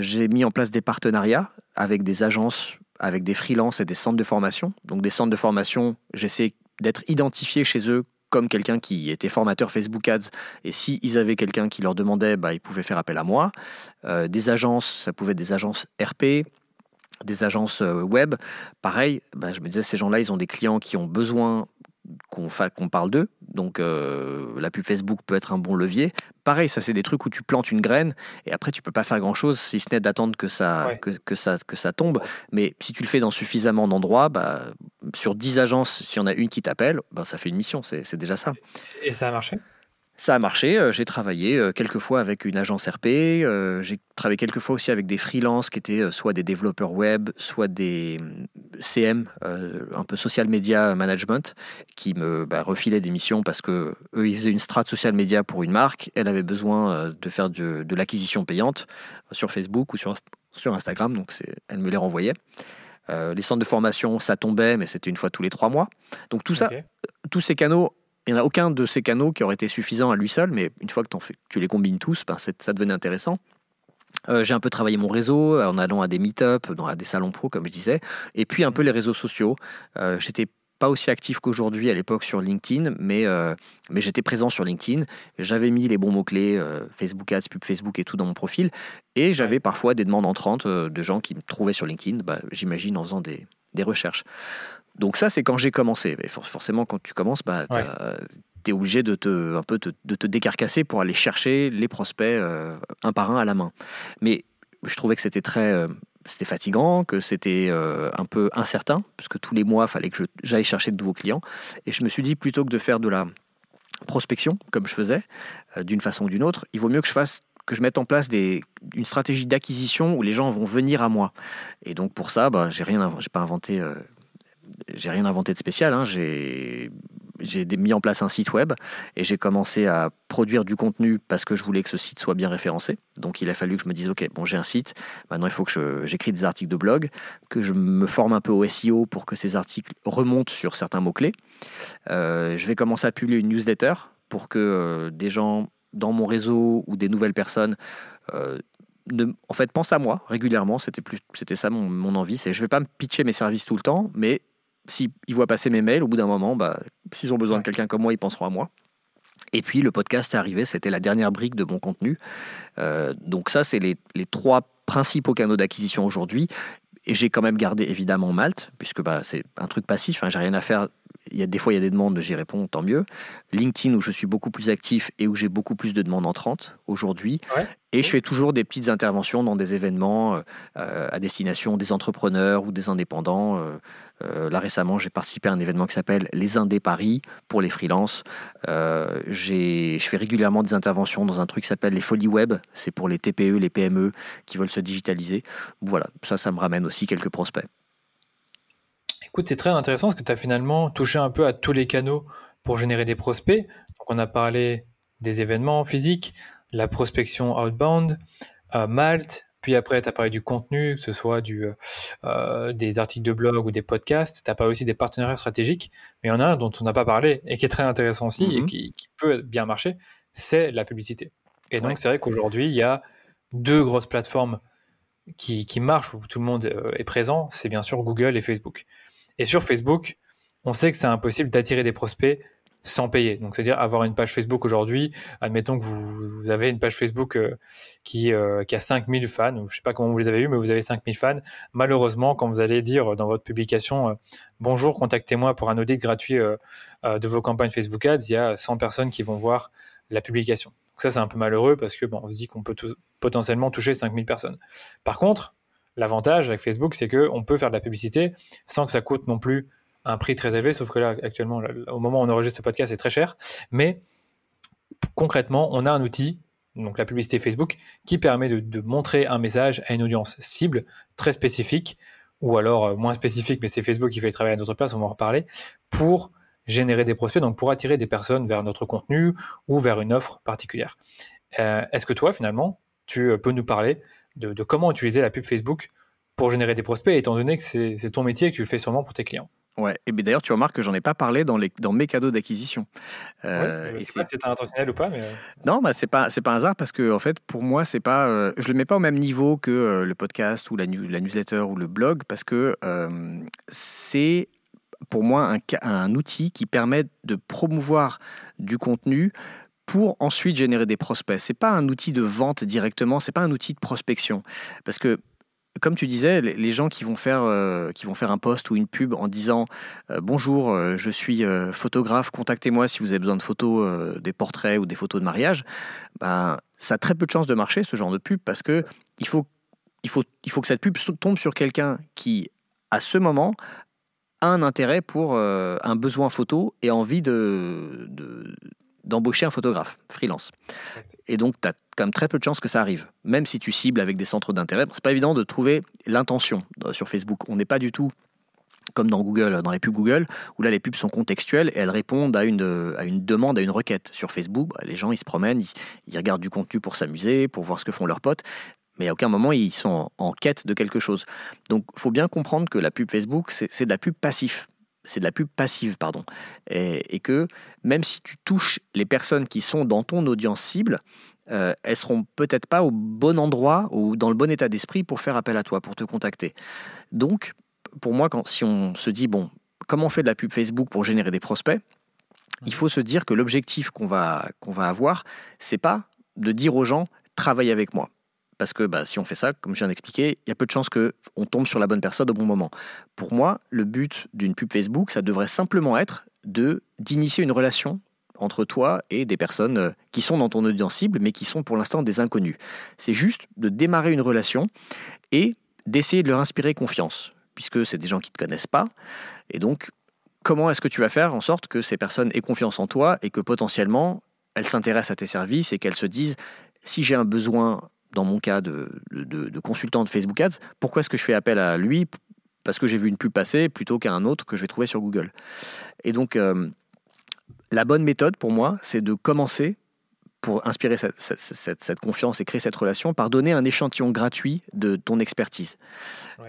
j'ai mis en place des partenariats avec des agences, avec des freelances et des centres de formation. Donc des centres de formation, j'essaie d'être identifié chez eux comme quelqu'un qui était formateur Facebook Ads, et si ils avaient quelqu'un qui leur demandait, bah, ils pouvaient faire appel à moi. Euh, des agences, ça pouvait être des agences RP, des agences euh, web. Pareil, bah, je me disais, ces gens-là, ils ont des clients qui ont besoin qu'on qu parle d'eux. Donc euh, la pub Facebook peut être un bon levier. Pareil, ça c'est des trucs où tu plantes une graine et après tu peux pas faire grand chose si ce n'est d'attendre que ça, ouais. que, que, ça, que ça tombe. Mais si tu le fais dans suffisamment d'endroits, bah, sur 10 agences, si on a une qui t'appelle, bah, ça fait une mission, c'est déjà ça. Et ça a marché? Ça a marché. Euh, j'ai travaillé euh, quelques fois avec une agence RP. Euh, j'ai travaillé quelques fois aussi avec des freelances qui étaient soit des développeurs web, soit des CM, un peu social media management, qui me bah, refilaient des missions parce que eux ils faisaient une strat social media pour une marque. Elle avait besoin de faire de, de l'acquisition payante sur Facebook ou sur, sur Instagram, donc elle me les renvoyait. Euh, les centres de formation, ça tombait, mais c'était une fois tous les trois mois. Donc tout ça, tous ces canaux il n'y en a aucun de ces canaux qui aurait été suffisant à lui seul, mais une fois que tu les combines tous, ben ça devenait intéressant. Euh, j'ai un peu travaillé mon réseau en allant à des meet-up, à des salons pro, comme je disais, et puis un peu les réseaux sociaux. Euh, j'étais pas aussi actif qu'aujourd'hui à l'époque sur LinkedIn, mais, euh, j'étais présent sur LinkedIn. J'avais mis les bons mots-clés, euh, Facebook Ads, pub Facebook et tout dans mon profil. Et j'avais parfois des demandes entrantes euh, de gens qui me trouvaient sur LinkedIn, bah, j'imagine en faisant des recherches. Donc ça, c'est quand j'ai commencé. Mais forcément, quand tu commences, bah, ouais. tu es obligé de te, un peu te, de te décarcasser pour aller chercher les prospects euh, un par un à la main. Mais je trouvais que c'était très... Euh, c'était fatigant, que c'était euh, un peu incertain, parce que tous les mois, il fallait que j'aille chercher de nouveaux clients. Et je me suis dit, plutôt que de faire de la prospection, comme je faisais, d'une façon ou d'une autre, il vaut mieux que je fasse que je mette en place des, une stratégie d'acquisition où les gens vont venir à moi. Et donc pour ça, bah, j'ai rien, j'ai pas inventé euh, j'ai rien inventé de spécial. Hein. J'ai mis en place un site web et j'ai commencé à produire du contenu parce que je voulais que ce site soit bien référencé. Donc il a fallu que je me dise, OK, bon, j'ai un site, maintenant il faut que j'écris des articles de blog, que je me forme un peu au SEO pour que ces articles remontent sur certains mots-clés. Euh, je vais commencer à publier une newsletter pour que euh, des gens dans mon réseau ou des nouvelles personnes euh, en fait, pense à moi régulièrement. C'était plus, c'était ça mon, mon envie. C'est, je vais pas me pitcher mes services tout le temps, mais s'ils voient passer mes mails, au bout d'un moment, bah, s'ils ont besoin de quelqu'un comme moi, ils penseront à moi. Et puis le podcast est arrivé, c'était la dernière brique de mon contenu. Euh, donc ça, c'est les, les, trois principaux canaux d'acquisition aujourd'hui. et j'ai quand même gardé évidemment Malte, puisque bah, c'est un truc passif, hein, j'ai rien à faire. Il y a des fois, il y a des demandes, j'y réponds, tant mieux. LinkedIn, où je suis beaucoup plus actif et où j'ai beaucoup plus de demandes entrantes aujourd'hui. Et je fais toujours des petites interventions dans des événements euh, à destination des entrepreneurs ou des indépendants. Euh, euh, là, récemment, j'ai participé à un événement qui s'appelle Les Indés Paris pour les freelances. je fais régulièrement des interventions dans un truc qui s'appelle les Folies Web. C'est pour les TPE, les PME qui veulent se digitaliser. Voilà, ça, ça me ramène aussi quelques prospects. Écoute, c'est très intéressant parce que tu as finalement touché un peu à tous les canaux pour générer des prospects. Donc, on a parlé des événements physiques, la prospection outbound, euh, Malte, puis après, tu as parlé du contenu, que ce soit du, euh, des articles de blog ou des podcasts. Tu as parlé aussi des partenariats stratégiques. Mais il y en a un dont on n'a pas parlé et qui est très intéressant aussi et mhm. qui, peut bien marcher, c'est la publicité. Et donc, c'est vrai qu'aujourd'hui, il y a deux grosses plateformes qui, qui, marchent, où tout le monde euh, est présent. C'est bien sûr Google et Facebook. Et sur Facebook, on sait que c'est impossible d'attirer des prospects sans payer. Donc, c'est-à-dire avoir une page Facebook aujourd'hui, admettons que vous, avez une page Facebook euh, qui, euh, qui a 5000 fans, je ne sais pas comment vous les avez eu, mais vous avez 5000 fans. Malheureusement, quand vous allez dire dans votre publication euh, Bonjour, contactez-moi pour un audit gratuit de vos campagnes Facebook Ads, il y a 100 personnes qui vont voir la publication. Donc ça, c'est un peu malheureux parce que bon, on se dit qu'on peut potentiellement toucher 5000 personnes. Par contre, l'avantage avec Facebook, c'est qu'on peut faire de la publicité sans que ça coûte non plus un prix très élevé, sauf que là, actuellement, au moment où on enregistre ce podcast, c'est très cher. Mais concrètement, on a un outil, donc la publicité Facebook, qui permet de, montrer un message à une audience cible très spécifique, ou alors euh, moins spécifique, mais c'est Facebook qui fait le travail à notre place, on va en reparler, pour générer des prospects, donc pour attirer des personnes vers notre contenu ou vers une offre particulière. Euh, est-ce que toi, finalement, tu euh, peux nous parler de, de, comment utiliser la pub Facebook pour générer des prospects, étant donné que c'est ton métier et que tu le fais sûrement pour tes clients Ouais, et d'ailleurs, tu remarques que j'en ai pas parlé dans, les, dans mes cadeaux d'acquisition. Euh, si c'est intentionnel ou pas, mais... Euh. Non, bah, c'est pas pas un hasard parce que en fait, pour moi, c'est pas, euh, je le mets pas au même niveau que euh, le podcast ou la, la, newsletter ou le blog parce que c'est pour moi un, un outil qui permet de promouvoir du contenu pour ensuite générer des prospects. C'est pas un outil de vente directement, c'est pas un outil de prospection parce que comme tu disais, les gens qui vont faire, euh, qui vont faire un post ou une pub en disant euh, bonjour, euh, je suis photographe, contactez-moi si vous avez besoin de photos, des portraits ou des photos de mariage, ben, ça a très peu de chances de marcher ce genre de pub parce que il faut, il faut, il faut que cette pub tombe sur quelqu'un qui, à ce moment, a un intérêt pour un besoin photo et envie de, d'embaucher un photographe freelance. Et donc, tu as quand même très peu de chances que ça arrive. Même si tu cibles avec des centres d'intérêt, c'est pas évident de trouver l'intention euh, sur Facebook. On n'est pas du tout comme dans Google, dans les pubs Google, où là les pubs sont contextuelles et elles répondent à une, à une demande, à une requête. Sur Facebook, bah, les gens ils se promènent, ils, regardent du contenu pour s'amuser, pour voir ce que font leurs potes, mais à aucun moment ils sont en, en quête de quelque chose. Donc il faut bien comprendre que la pub Facebook, c'est de la pub passif c'est de la pub passive, pardon. Et, que même si tu touches les personnes qui sont dans ton audience cible, euh, elles seront peut-être pas au bon endroit ou dans le bon état d'esprit pour faire appel à toi, pour te contacter. Donc, pour moi, quand, si on se dit, bon, comment on fait de la pub Facebook pour générer des prospects, il faut se dire que l'objectif qu'on va, qu'on va avoir, c'est pas de dire aux gens, travaille avec moi. Parce que bah, si on fait ça, comme je viens d'expliquer, il y a peu de chances qu'on tombe sur la bonne personne au bon moment. Pour moi, le but d'une pub Facebook, ça devrait simplement être de d'initier une relation entre toi et des personnes euh, qui sont dans ton audience cible, mais qui sont pour l'instant des inconnus. C'est juste de démarrer une relation et d'essayer de leur inspirer confiance, puisque c'est des gens qui ne te connaissent pas. Et donc, comment est-ce que tu vas faire en sorte que ces personnes aient confiance en toi et que potentiellement, elles s'intéressent à tes services et qu'elles se disent, si j'ai un besoin dans mon cas de, de, consultant de Facebook Ads, pourquoi est-ce que je fais appel à lui? Parce que j'ai vu une pub passer plutôt qu'à un autre que je vais trouver sur Google. Et donc, euh, la bonne méthode pour moi, c'est de commencer pour inspirer cette, confiance et créer cette relation par donner un échantillon gratuit de ton expertise.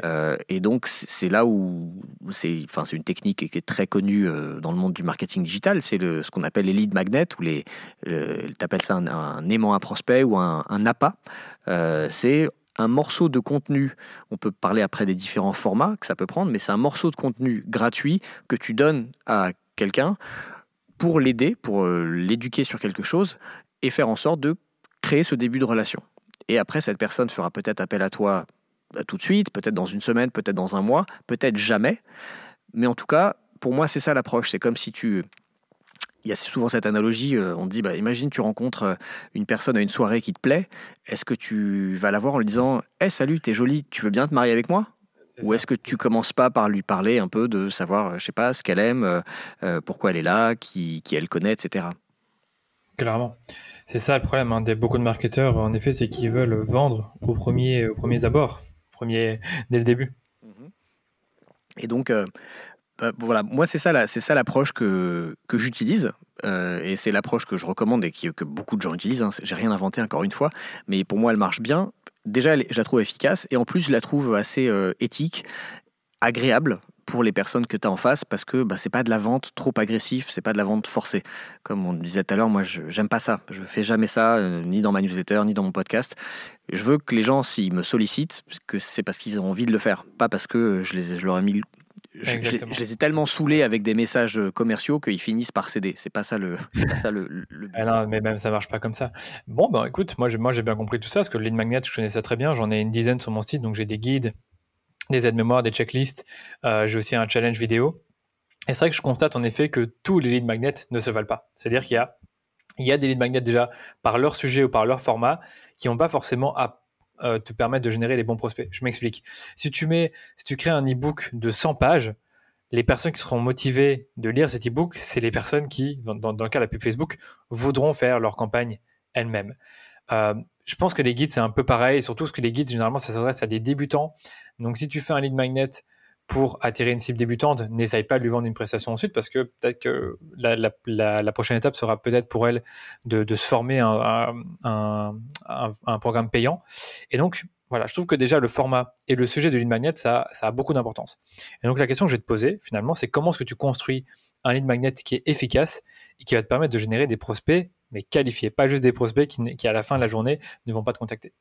Euh, et donc, c'est là où c'est enfin, une technique qui est très connue euh, dans le monde du marketing digital. C'est ce qu'on appelle les lead magnets, ou les, tu appelles ça un, aimant à prospect ou un, un appât. Euh, c'est un morceau de contenu, on peut parler après des différents formats que ça peut prendre, mais c'est un morceau de contenu gratuit que tu donnes à quelqu'un pour l'aider, pour l'éduquer sur quelque chose, et faire en sorte de créer ce début de relation. Et après, cette personne fera peut-être appel à toi bah, tout de suite, peut-être dans une semaine, peut-être dans un mois, peut-être jamais. Mais en tout cas, pour moi, c'est ça l'approche. C'est comme si tu il y a souvent cette analogie, euh, on dit, bah, imagine tu rencontres euh, une personne à une soirée qui te plaît, est-ce que tu vas la voir en lui disant, hé hey, salut, t'es jolie, tu veux bien te marier avec moi? Ou est-ce que tu commences pas par lui parler un peu de savoir, je sais pas, ce qu'elle aime, euh, pourquoi elle est là, qui, qui, elle connaît, etc. Clairement. C'est ça le problème hein, des beaucoup de marketeurs, en effet, c'est qu'ils veulent vendre au premier, au premier abord, premier, dès le début. Mhm. Et donc, bah, voilà, moi c'est ça, l'approche que, que j'utilise euh, et c'est l'approche que je recommande et que beaucoup de gens utilisent. Hein. J'ai rien inventé encore une fois, mais pour moi elle marche bien. Déjà, je la trouve efficace et en plus je la trouve assez euh, éthique, agréable pour les personnes que tu as en face parce que bah, c'est pas de la vente trop agressif, c'est pas de la vente forcée. Comme on disait tout à l'heure, moi j'aime pas ça. Je fais jamais ça, euh, ni dans ma newsletter, ni dans mon podcast. Je veux que les gens, s'ils me sollicitent, que c'est parce qu'ils ont envie de le faire, pas parce que je, les, je leur ai mis je, les, ai tellement saoulés avec des messages euh, commerciaux qu'ils finissent par céder. C'est pas ça le, pas ça le, but. Ah non, mais même ça marche pas comme ça. Bon, ben écoute, moi j'ai, moi j'ai bien compris tout ça parce que le lead magnet, je connais ça très bien. J'en ai une dizaine sur mon site, donc j'ai des guides, des aides-mémoires, des checklists. Euh, j'ai aussi un challenge vidéo. Et c'est vrai que je constate en effet que tous les lead magnets ne se valent pas. C'est-à-dire qu'il y a, il y a des lead magnets déjà par leur sujet ou par leur format qui n'ont pas forcément à euh, te permettre de générer les bons prospects. Je m'explique. Si tu mets, si tu crées un e-book de 100 pages, les personnes qui seront motivées de lire cet e-book, c'est les personnes qui, dans, le cas de la pub Facebook, voudront faire leur campagne elles-mêmes. Euh, je pense que les guides, c'est un peu pareil, surtout parce que les guides, généralement, ça s'adresse à des débutants. Donc, si tu fais un lead magnet pour attirer une cible débutante, n'essaye pas de lui vendre une prestation ensuite parce que peut-être que la, prochaine étape sera peut-être pour elle de, se former un, un, programme payant. Et donc, voilà, je trouve que déjà le format et le sujet de lead magnet, ça, a beaucoup d'importance. Et donc la question que je vais te poser finalement, c'est comment est-ce que tu construis un lead magnet qui est efficace et qui va te permettre de générer des prospects, mais qualifiés, pas juste des prospects qui à la fin de la journée ne vont pas te contacter?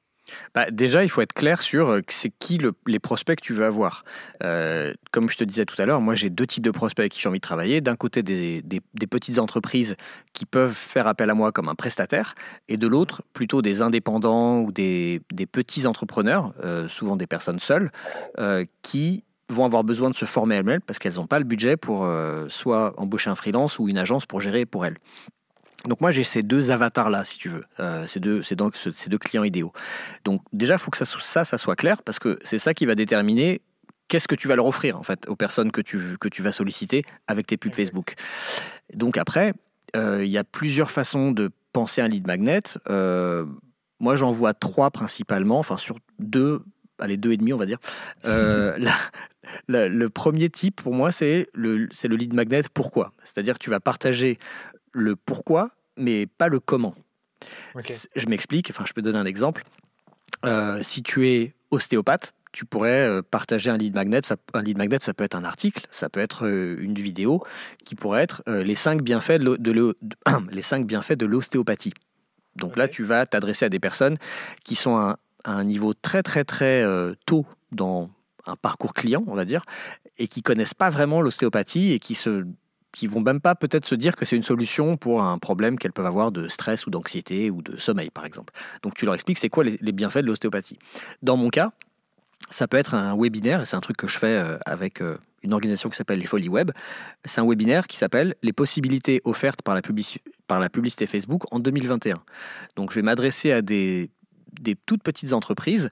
Bah, déjà, il faut être clair sur euh, c'est qui les prospects que tu veux avoir. Euh, comme je te disais tout à l'heure, moi j'ai deux types de prospects avec qui j'ai envie de travailler. D'un côté, des, petites entreprises qui peuvent faire appel à moi comme un prestataire, et de l'autre, plutôt des indépendants ou des, petits entrepreneurs, euh, souvent des personnes seules, qui vont avoir besoin de se former elles-mêmes parce qu'elles n'ont pas le budget pour soit embaucher un freelance ou une agence pour gérer pour elles. Donc moi j'ai ces deux avatars là si tu veux, euh, ces, deux, donc ces deux clients idéaux. Donc déjà il faut que ça, ça, ça soit clair parce que c'est ça qui va déterminer qu'est-ce que tu vas leur offrir en fait aux personnes que tu, que tu vas solliciter avec tes pubs Facebook. Donc après, euh, il y a plusieurs façons de penser un lead magnet. Euh, moi j'en vois trois principalement, enfin sur deux, allez deux et demi on va dire. le premier type pour moi c'est le, le lead magnet pourquoi? C'est-à-dire tu vas partager le pourquoi, mais pas le comment. Je m'explique, enfin je peux donner un exemple. Euh, si tu es ostéopathe, tu pourrais euh, partager un lead magnet. Ça, un lead magnet, ça peut être un article, ça peut être euh, une vidéo qui pourrait être les cinq bienfaits de, les cinq bienfaits de l'ostéopathie. Donc là, tu vas t'adresser à des personnes qui sont à, un niveau très très très tôt dans un parcours client, on va dire, et qui connaissent pas vraiment l'ostéopathie et qui se qui vont même pas peut-être se dire que c'est une solution pour un problème qu'elles peuvent avoir de stress ou d'anxiété ou de sommeil, par exemple. Donc tu leur expliques c'est quoi les, bienfaits de l'ostéopathie. Dans mon cas, ça peut être un webinaire, et c'est un truc que je fais euh, avec euh, une organisation qui s'appelle les Folies Web. C'est un webinaire qui s'appelle Les possibilités offertes par la, publicité Facebook en 2021. Donc je vais m'adresser à des, des toutes petites entreprises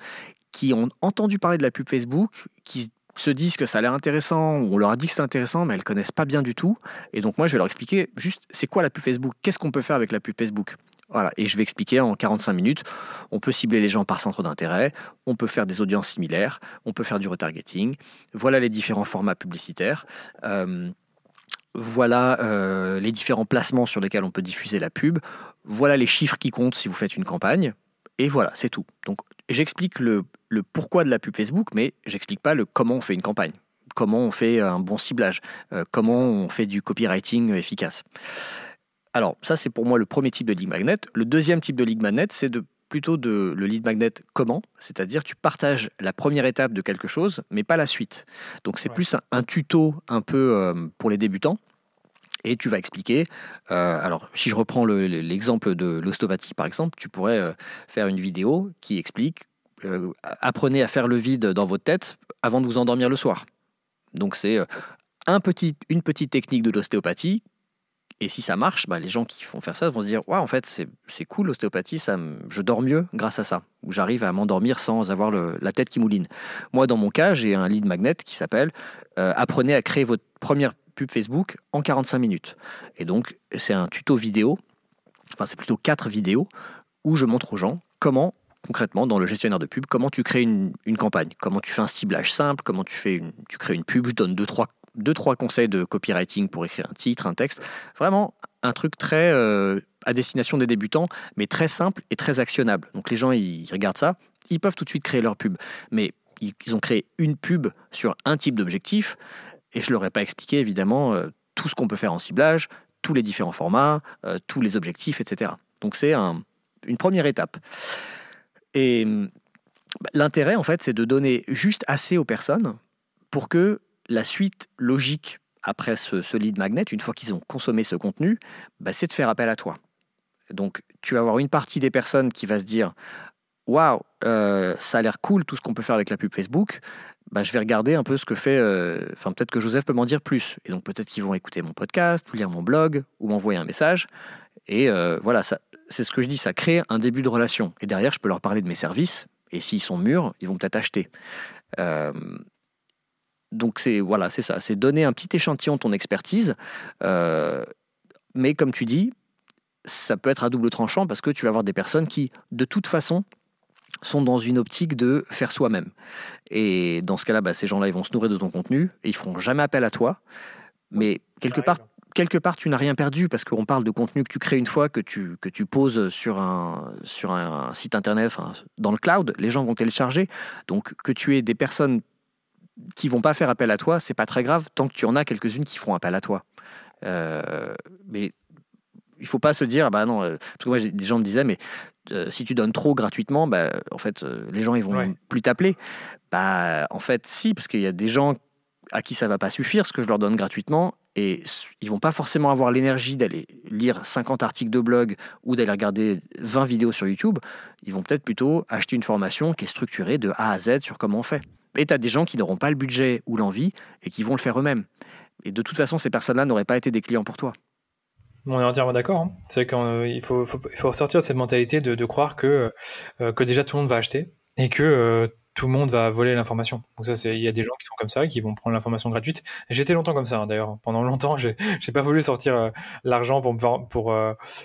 qui ont entendu parler de la pub Facebook, qui se disent que ça a l'air intéressant, on leur a dit que c'est intéressant, mais elles connaissent pas bien du tout. Et donc moi, je vais leur expliquer juste c'est quoi la pub Facebook, qu'est-ce qu'on peut faire avec la pub Facebook? Voilà, et je vais expliquer en 45 minutes, on peut cibler les gens par centre d'intérêt, on peut faire des audiences similaires, on peut faire du retargeting, voilà les différents formats publicitaires. Euh, voilà euh, les différents placements sur lesquels on peut diffuser la pub. Voilà les chiffres qui comptent si vous faites une campagne. Et voilà, c'est tout. Donc j'explique le, pourquoi de la pub Facebook, mais j'explique pas le comment on fait une campagne, comment on fait un bon ciblage, euh, comment on fait du copywriting efficace. Alors ça c'est pour moi le premier type de lead magnet. Le deuxième type de lead magnet c'est de plutôt de le lead magnet comment, c'est-à-dire tu partages la première étape de quelque chose, mais pas la suite. Donc c'est plus un, tuto un peu euh, pour les débutants et tu vas expliquer. Euh, alors, si je reprends l'exemple de l'ostéopathie, par exemple, tu pourrais euh, faire une vidéo qui explique apprenez à faire le vide dans votre tête avant de vous endormir le soir. Donc c'est un petit, une petite technique de l'ostéopathie et si ça marche, bah, les gens qui font faire ça vont se dire ouais, en fait, c'est cool l'ostéopathie, ça je dors mieux grâce à ça. Ou j'arrive à m'endormir sans avoir la tête qui mouline. Moi, dans mon cas, j'ai un lead magnet qui s'appelle euh, Apprenez à créer votre première pub Facebook en 45 minutes. Et donc, c'est un tuto vidéo, enfin, c'est plutôt quatre vidéos où je montre aux gens comment concrètement dans le gestionnaire de pub, comment tu crées une, campagne, comment tu fais un ciblage simple, comment tu, fais une, tu crées une pub, je donne deux, trois deux, trois conseils de copywriting pour écrire un titre, un texte. Vraiment un truc très euh, à destination des débutants, mais très simple et très actionnable. Donc les gens, ils regardent ça, ils peuvent tout de suite créer leur pub. Mais ils, ont créé une pub sur un type d'objectif, et je ne leur ai pas expliqué évidemment euh, tout ce qu'on peut faire en ciblage, tous les différents formats, euh, tous les objectifs, etc. Donc c'est un, une première étape. Et bah, l'intérêt, en fait, c'est de donner juste assez aux personnes pour que la suite logique après ce, lead magnet, une fois qu'ils ont consommé ce contenu, bah, c'est de faire appel à toi. Donc, tu vas avoir une partie des personnes qui va se dire Waouh, euh, ça a l'air cool tout ce qu'on peut faire avec la pub Facebook. Bah, je vais regarder un peu ce que fait. Euh, enfin, peut-être que Joseph peut m'en dire plus. Et donc, peut-être qu'ils vont écouter mon podcast, ou lire mon blog, ou m'envoyer un message. Et euh, voilà, c'est ce que je dis, ça crée un début de relation. Et derrière, je peux leur parler de mes services. Et s'ils sont mûrs, ils vont peut-être acheter donc c'est voilà, c'est ça, c'est donner un petit échantillon de ton expertise. Euh, mais comme tu dis, ça peut être à double tranchant parce que tu vas avoir des personnes qui, de toute façon, sont dans une optique de faire soi-même. Et dans ce cas-là, bah, ces gens-là, ils vont se nourrir de ton contenu et ils feront jamais appel à toi. Mais quelque part, quelque part, tu n'as rien perdu parce qu'on parle de contenu que tu crées une fois, que tu, que tu poses sur un, sur un site internet, dans le cloud, les gens vont télécharger. Donc que tu aies des personnes qui vont pas faire appel à toi, c'est pas très grave tant que tu en as quelques-unes qui feront appel à toi. Euh, mais il faut pas se dire, bah non, euh, parce que moi des gens me disaient, mais euh, si tu donnes trop gratuitement, bah, en fait, les gens ils vont plus t'appeler. Bah, en fait, si, parce qu'il y a des gens à qui ça va pas suffire ce que je leur donne gratuitement et ils vont pas forcément avoir l'énergie d'aller lire 50 articles de blog ou d'aller regarder 20 vidéos sur YouTube. Ils vont peut-être plutôt acheter une formation qui est structurée de A à Z sur comment on fait. Et tu as des gens qui n'auront pas le budget ou l'envie et qui vont le faire eux-mêmes. Et de toute façon, ces personnes-là n'auraient pas été des clients pour toi. On est entièrement d'accord. Hein. C'est qu'il euh, faut, faut, de cette mentalité de, croire que, euh, que déjà tout le monde va acheter et que euh, tout le monde va voler l'information. Donc ça, il y a des gens qui sont comme ça, qui vont prendre l'information gratuite. J'étais longtemps comme ça, hein, d'ailleurs. Pendant longtemps, j'ai, j'ai pas voulu sortir l'argent pour pour,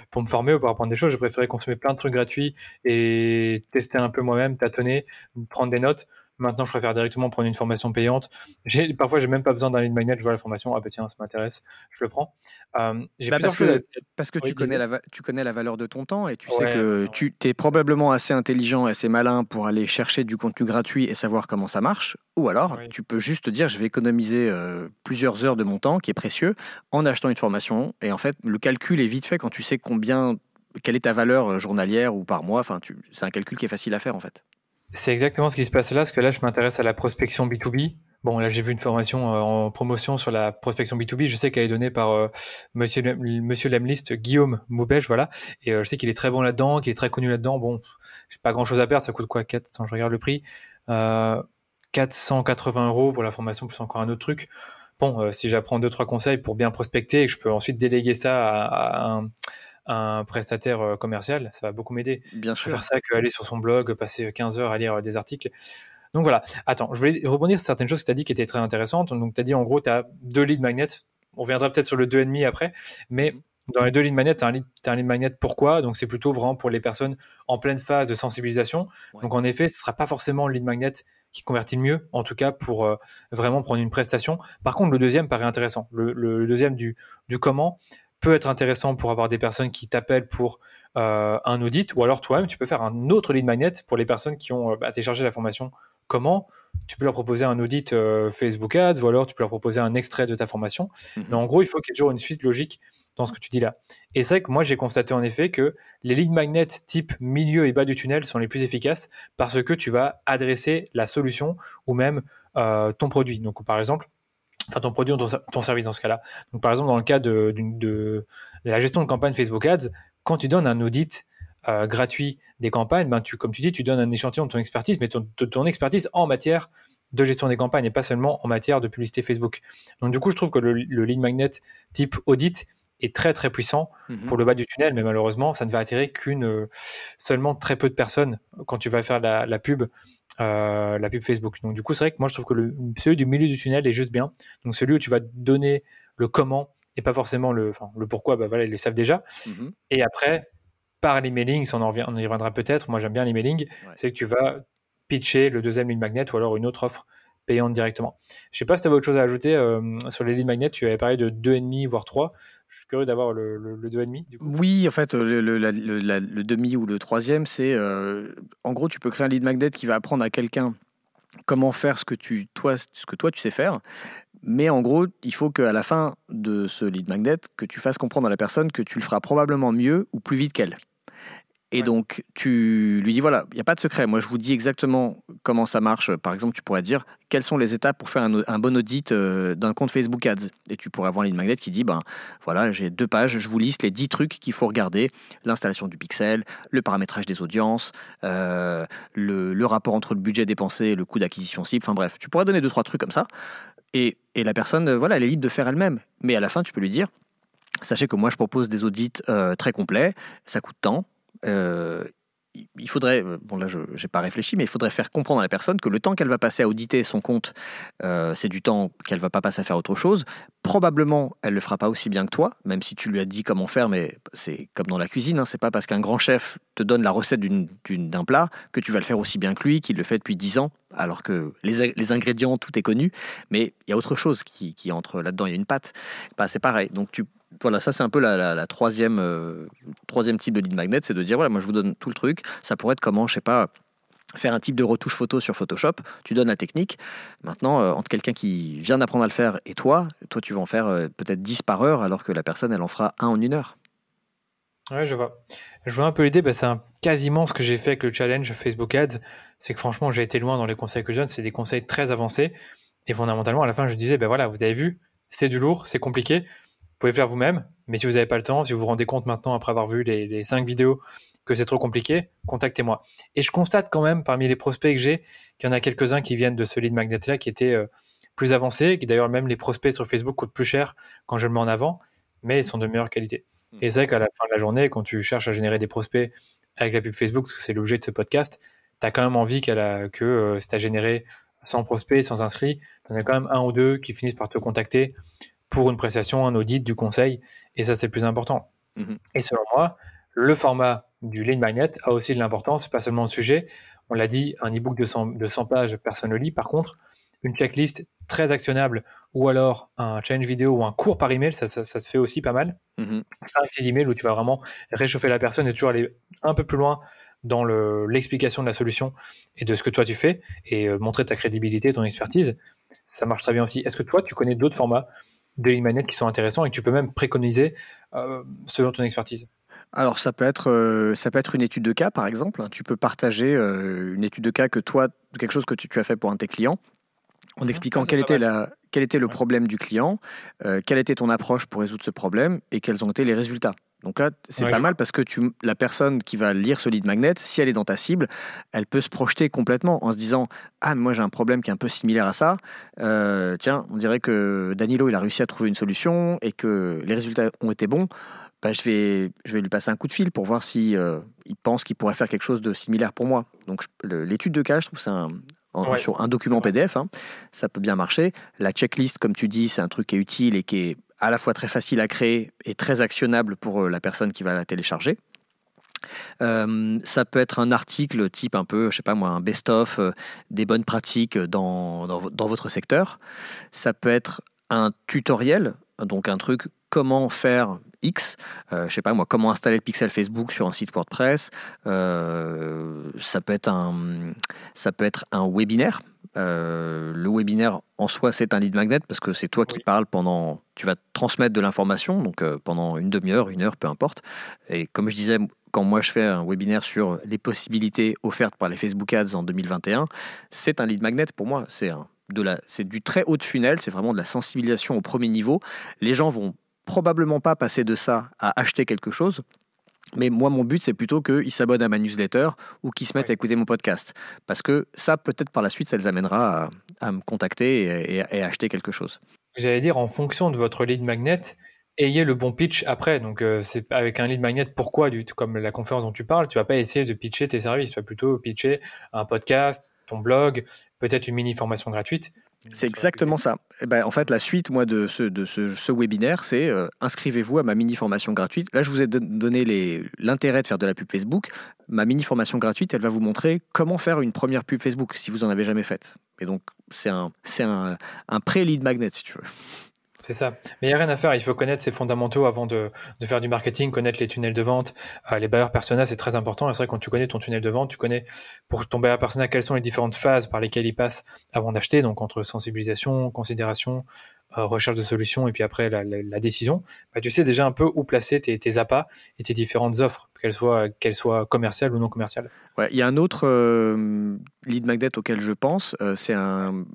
pour me former ou pour apprendre des choses. J'ai préféré consommer plein de trucs gratuits et tester un peu moi-même, tâtonner, prendre des notes Maintenant, je préfère directement prendre une formation payante. J'ai, parfois, j'ai même pas besoin d'un lead magnet. Je vois la formation. Ah, bah tiens, ça m'intéresse. Je le prends. Euh, j'ai bah, parce, que, parce que tu, connais la, tu connais la valeur de ton temps et tu sais que tu es probablement assez intelligent et assez malin pour aller chercher du contenu gratuit et savoir comment ça marche. Ou alors, tu peux juste te dire je vais économiser euh, plusieurs heures de mon temps qui est précieux en achetant une formation. Et en fait, le calcul est vite fait quand tu sais combien, quelle est ta valeur euh, journalière ou par mois. Enfin, c'est un calcul qui est facile à faire en fait. C'est exactement ce qui se passe là, parce que là, je m'intéresse à la prospection B2B. Bon, là, j'ai vu une formation euh, en promotion sur la prospection B2B. Je sais qu'elle est donnée par euh, monsieur, monsieur Lemlist, Guillaume Moubèche, voilà. Et euh, je sais qu'il est très bon là-dedans, qu'il est très connu là-dedans. Bon, j'ai pas grand-chose à perdre. Ça coûte quoi? 4... Attends, je regarde le prix. 480 euros pour la formation, plus encore un autre truc. Bon, si j'apprends deux, trois conseils pour bien prospecter et que je peux ensuite déléguer ça à, à un un prestataire euh, commercial, ça va beaucoup m'aider. Bien sûr. Faire ça qu'aller sur son blog, passer 15 heures à lire euh, des articles. Donc voilà. Attends, je voulais rebondir sur certaines choses que tu as dit qui étaient très intéressantes. Donc tu as dit en gros, tu as deux lead magnets. On reviendra peut-être sur le 2,5 après. Mais dans les deux lead magnets, tu as, un lead magnet pourquoi? Donc c'est plutôt vraiment pour les personnes en pleine phase de sensibilisation. Donc en effet, ce ne sera pas forcément le lead magnet qui convertit le mieux, en tout cas pour euh, vraiment prendre une prestation. Par contre, le deuxième paraît intéressant. Le, deuxième du, du comment, peut être intéressant pour avoir des personnes qui t'appellent pour euh, un audit, ou alors toi-même, tu peux faire un autre lead magnet pour les personnes qui ont euh, bah, téléchargé la formation. Comment? Tu peux leur proposer un audit euh, Facebook Ads, ou alors tu peux leur proposer un extrait de ta formation. Mhm. Mais en gros, il faut qu'il y ait toujours une suite logique dans ce que tu dis là. Et c'est vrai que moi, j'ai constaté en effet que les lead magnets type milieu et bas du tunnel sont les plus efficaces parce que tu vas adresser la solution ou même ton produit. Donc, par exemple, enfin ton produit ou ton, service dans ce cas-là. Donc par exemple dans le cas de, la gestion de campagne Facebook Ads, quand tu donnes un audit gratuit des campagnes, ben tu, comme tu dis, tu donnes un échantillon de ton expertise, mais ton expertise en matière de gestion des campagnes et pas seulement en matière de publicité Facebook. Donc du coup, je trouve que le, lead magnet type audit est très très puissant mhm. pour le bas du tunnel, mais malheureusement, ça ne va attirer qu'une seulement très peu de personnes quand tu vas faire la, pub. la pub Facebook. Donc du coup, c'est vrai que moi je trouve que le, celui du milieu du tunnel est juste bien. Donc celui où tu vas donner le comment et pas forcément le, le pourquoi, bah voilà, ils le savent déjà. Mhm. Et après, par l'emailing, on, en on y reviendra peut-être, moi j'aime bien l'emailing, c'est que tu vas pitcher le deuxième lead magnet ou alors une autre offre payante directement. Je ne sais pas si tu avais autre chose à ajouter euh, sur les lead magnets, tu avais parlé de 2,5 voire 3. Je suis curieux d'avoir le, le, 2,5. Oui, en fait, le, demi ou le troisième, c'est euh, en gros, tu peux créer un lead magnet qui va apprendre à quelqu'un comment faire ce que, ce que toi tu sais faire. Mais en gros, il faut qu'à la fin de ce lead magnet, que tu fasses comprendre à la personne que tu le feras probablement mieux ou plus vite qu'elle. Et donc, tu lui dis voilà, il n'y a pas de secret. Moi, je vous dis exactement comment ça marche. Par exemple, tu pourrais dire quelles sont les étapes pour faire un, bon audit euh, d'un compte Facebook Ads? Et tu pourrais avoir une magnet qui dit ben voilà, j'ai deux pages, je vous liste les dix trucs qu'il faut regarder l'installation du pixel, le paramétrage des audiences, euh, le, rapport entre le budget dépensé et le coût d'acquisition cible. Enfin bref, tu pourrais donner deux, trois trucs comme ça. Et, et la personne, voilà, elle est libre de faire elle-même. Mais à la fin, tu peux lui dire Sachez que moi, je propose des audits euh, très complets, ça coûte tant, euh, il faudrait, euh, bon là je n'ai pas réfléchi, mais il faudrait faire comprendre à la personne que le temps qu'elle va passer à auditer son compte, euh, c'est du temps qu'elle va pas passer à faire autre chose. Probablement, elle le fera pas aussi bien que toi, même si tu lui as dit comment faire, mais c'est comme dans la cuisine, hein, c'est pas parce qu'un grand chef te donne la recette d'un plat que tu vas le faire aussi bien que lui, qu'il le fait depuis 10 ans, alors que les, ingrédients, tout est connu, mais il y a autre chose qui, qui entre là-dedans, il y a une pâte. Bah, c'est pareil, donc tu voilà, ça c'est un peu la, troisième, euh, troisième type de lead magnet, c'est de dire voilà, moi je vous donne tout le truc. Ça pourrait être comment, je sais pas, faire un type de retouche photo sur Photoshop. Tu donnes la technique. Maintenant, euh, entre quelqu'un qui vient d'apprendre à le faire et toi, toi tu vas en faire euh, peut-être 10 par heure, alors que la personne elle en fera un en une heure. Ouais, je vois. Je vois un peu l'idée, bah, c'est quasiment ce que j'ai fait avec le challenge Facebook Ads. C'est que franchement, j'ai été loin dans les conseils que je donne. C'est des conseils très avancés. Et fondamentalement, à la fin, je disais, ben voilà, vous avez vu, c'est du lourd, c'est compliqué pouvez faire vous-même, mais si vous n'avez pas le temps, si vous vous rendez compte maintenant après avoir vu les, les cinq vidéos que c'est trop compliqué, contactez-moi. Et je constate quand même parmi les prospects que j'ai qu'il y en a quelques-uns qui viennent de ce lead magnet là qui étaient euh, plus avancés, qui d'ailleurs même les prospects sur Facebook coûtent plus cher quand je le mets en avant, mais ils sont de meilleure qualité. Hmm. Et c'est vrai qu'à la fin de la journée, quand tu cherches à générer des prospects avec la pub Facebook, parce que c'est l'objet de ce podcast, tu as quand même envie qu'elle a, que euh, si tu as généré 100 prospects, sans inscrits, tu en as quand même un ou deux qui finissent par te contacter pour une prestation, un audit, du conseil, et ça c'est le plus important. Mhm. Et selon moi, le format du lead magnet a aussi de l'importance, pas seulement le sujet. On l'a dit, un e-book de 100, de 100 pages, personne ne lit. Par contre, une checklist très actionnable ou alors un challenge vidéo ou un cours par email, ça, ça, se fait aussi pas mal. Mmh. 5-6 emails où tu vas vraiment réchauffer la personne et toujours aller un peu plus loin dans l'explication de la solution et de ce que toi tu fais et euh, montrer ta crédibilité, ton expertise. Ça marche très bien aussi. Est-ce que toi, tu connais d'autres formats de lead qui sont intéressants et que tu peux même préconiser euh, selon ton expertise alors ça peut être euh, ça peut être une étude de cas par exemple. Tu peux partager euh, une étude de cas que toi quelque chose que tu, as fait pour un de tes clients en mhm. expliquant quel, était la, quel était le problème du client, quelle était ton approche pour résoudre ce problème et quels ont été les résultats. Donc là, c'est pas mal parce que tu, la personne qui va lire ce lead magnet, si elle est dans ta cible, elle peut se projeter complètement en se disant Ah, moi j'ai un problème qui est un peu similaire à ça. Euh, tiens, on dirait que Danilo, il a réussi à trouver une solution et que les résultats ont été bons. Bah, je, vais, je vais lui passer un coup de fil pour voir si euh, il pense qu'il pourrait faire quelque chose de similaire pour moi. Donc l'étude de cas, je trouve c'est un, sur un document PDF, hein, ça peut bien marcher. La checklist, comme tu dis, c'est un truc qui est utile et qui est à la fois très facile à créer et très actionnable pour euh, la personne qui va la télécharger. Euh, ça peut être un article type un peu, je sais pas moi, un best-of euh, des bonnes pratiques dans, dans, votre secteur. Ça peut être un tutoriel, donc un truc comment faire X, je sais pas moi, comment installer le pixel Facebook sur un site WordPress. ça peut être un, ça peut être un webinaire. Euh, le webinaire en soi, c'est un lead magnet parce que c'est toi qui parles pendant. Tu vas transmettre de l'information, donc euh, pendant une demi-heure, une heure, peu importe. Et comme je disais, quand moi je fais un webinaire sur les possibilités offertes par les Facebook Ads en 2021, c'est un lead magnet pour moi. C'est de la, c'est du très haut de funnel, c'est vraiment de la sensibilisation au premier niveau. Les gens vont probablement pas passer de ça à acheter quelque chose. Mais moi, mon but, c'est plutôt qu'ils s'abonnent à ma newsletter ou qu'ils se mettent à écouter mon podcast. Parce que ça, peut-être par la suite, ça les amènera à, me contacter et, acheter quelque chose. J'allais dire, en fonction de votre lead magnet, ayez le bon pitch après. Donc, euh, c'est avec un lead magnet, pourquoi, du, comme la conférence dont tu parles, tu vas pas essayer de pitcher tes services, tu vas plutôt pitcher un podcast, ton blog, peut-être une mini formation gratuite. C'est exactement ça. Eh ben, en fait, la suite, moi, de ce, de ce, webinaire, c'est euh, inscrivez-vous à ma mini formation gratuite. Là, je vous ai donné l'intérêt de faire de la pub Facebook. Ma mini formation gratuite, elle va vous montrer comment faire une première pub Facebook si vous en avez jamais faite. Et donc, c'est un, un, un pré-lead magnet, si tu veux. C'est ça. Mais il n'y a rien à faire. Il faut connaître ses fondamentaux avant de, faire du marketing, connaître les tunnels de vente. Euh, les bailleurs persona, c'est très important. Et c'est vrai, quand tu connais ton tunnel de vente, tu connais pour ton bailleur persona quelles sont les différentes phases par lesquelles il passe avant d'acheter. Donc, entre sensibilisation, considération, recherche de solutions et puis après la, décision, bah, tu sais déjà un peu où placer tes, tes appâts et tes différentes offres, qu'elles soient, qu'elles soient commerciales ou non commerciales. Ouais, il y a un autre euh, lead magnet auquel je pense, euh, c'est un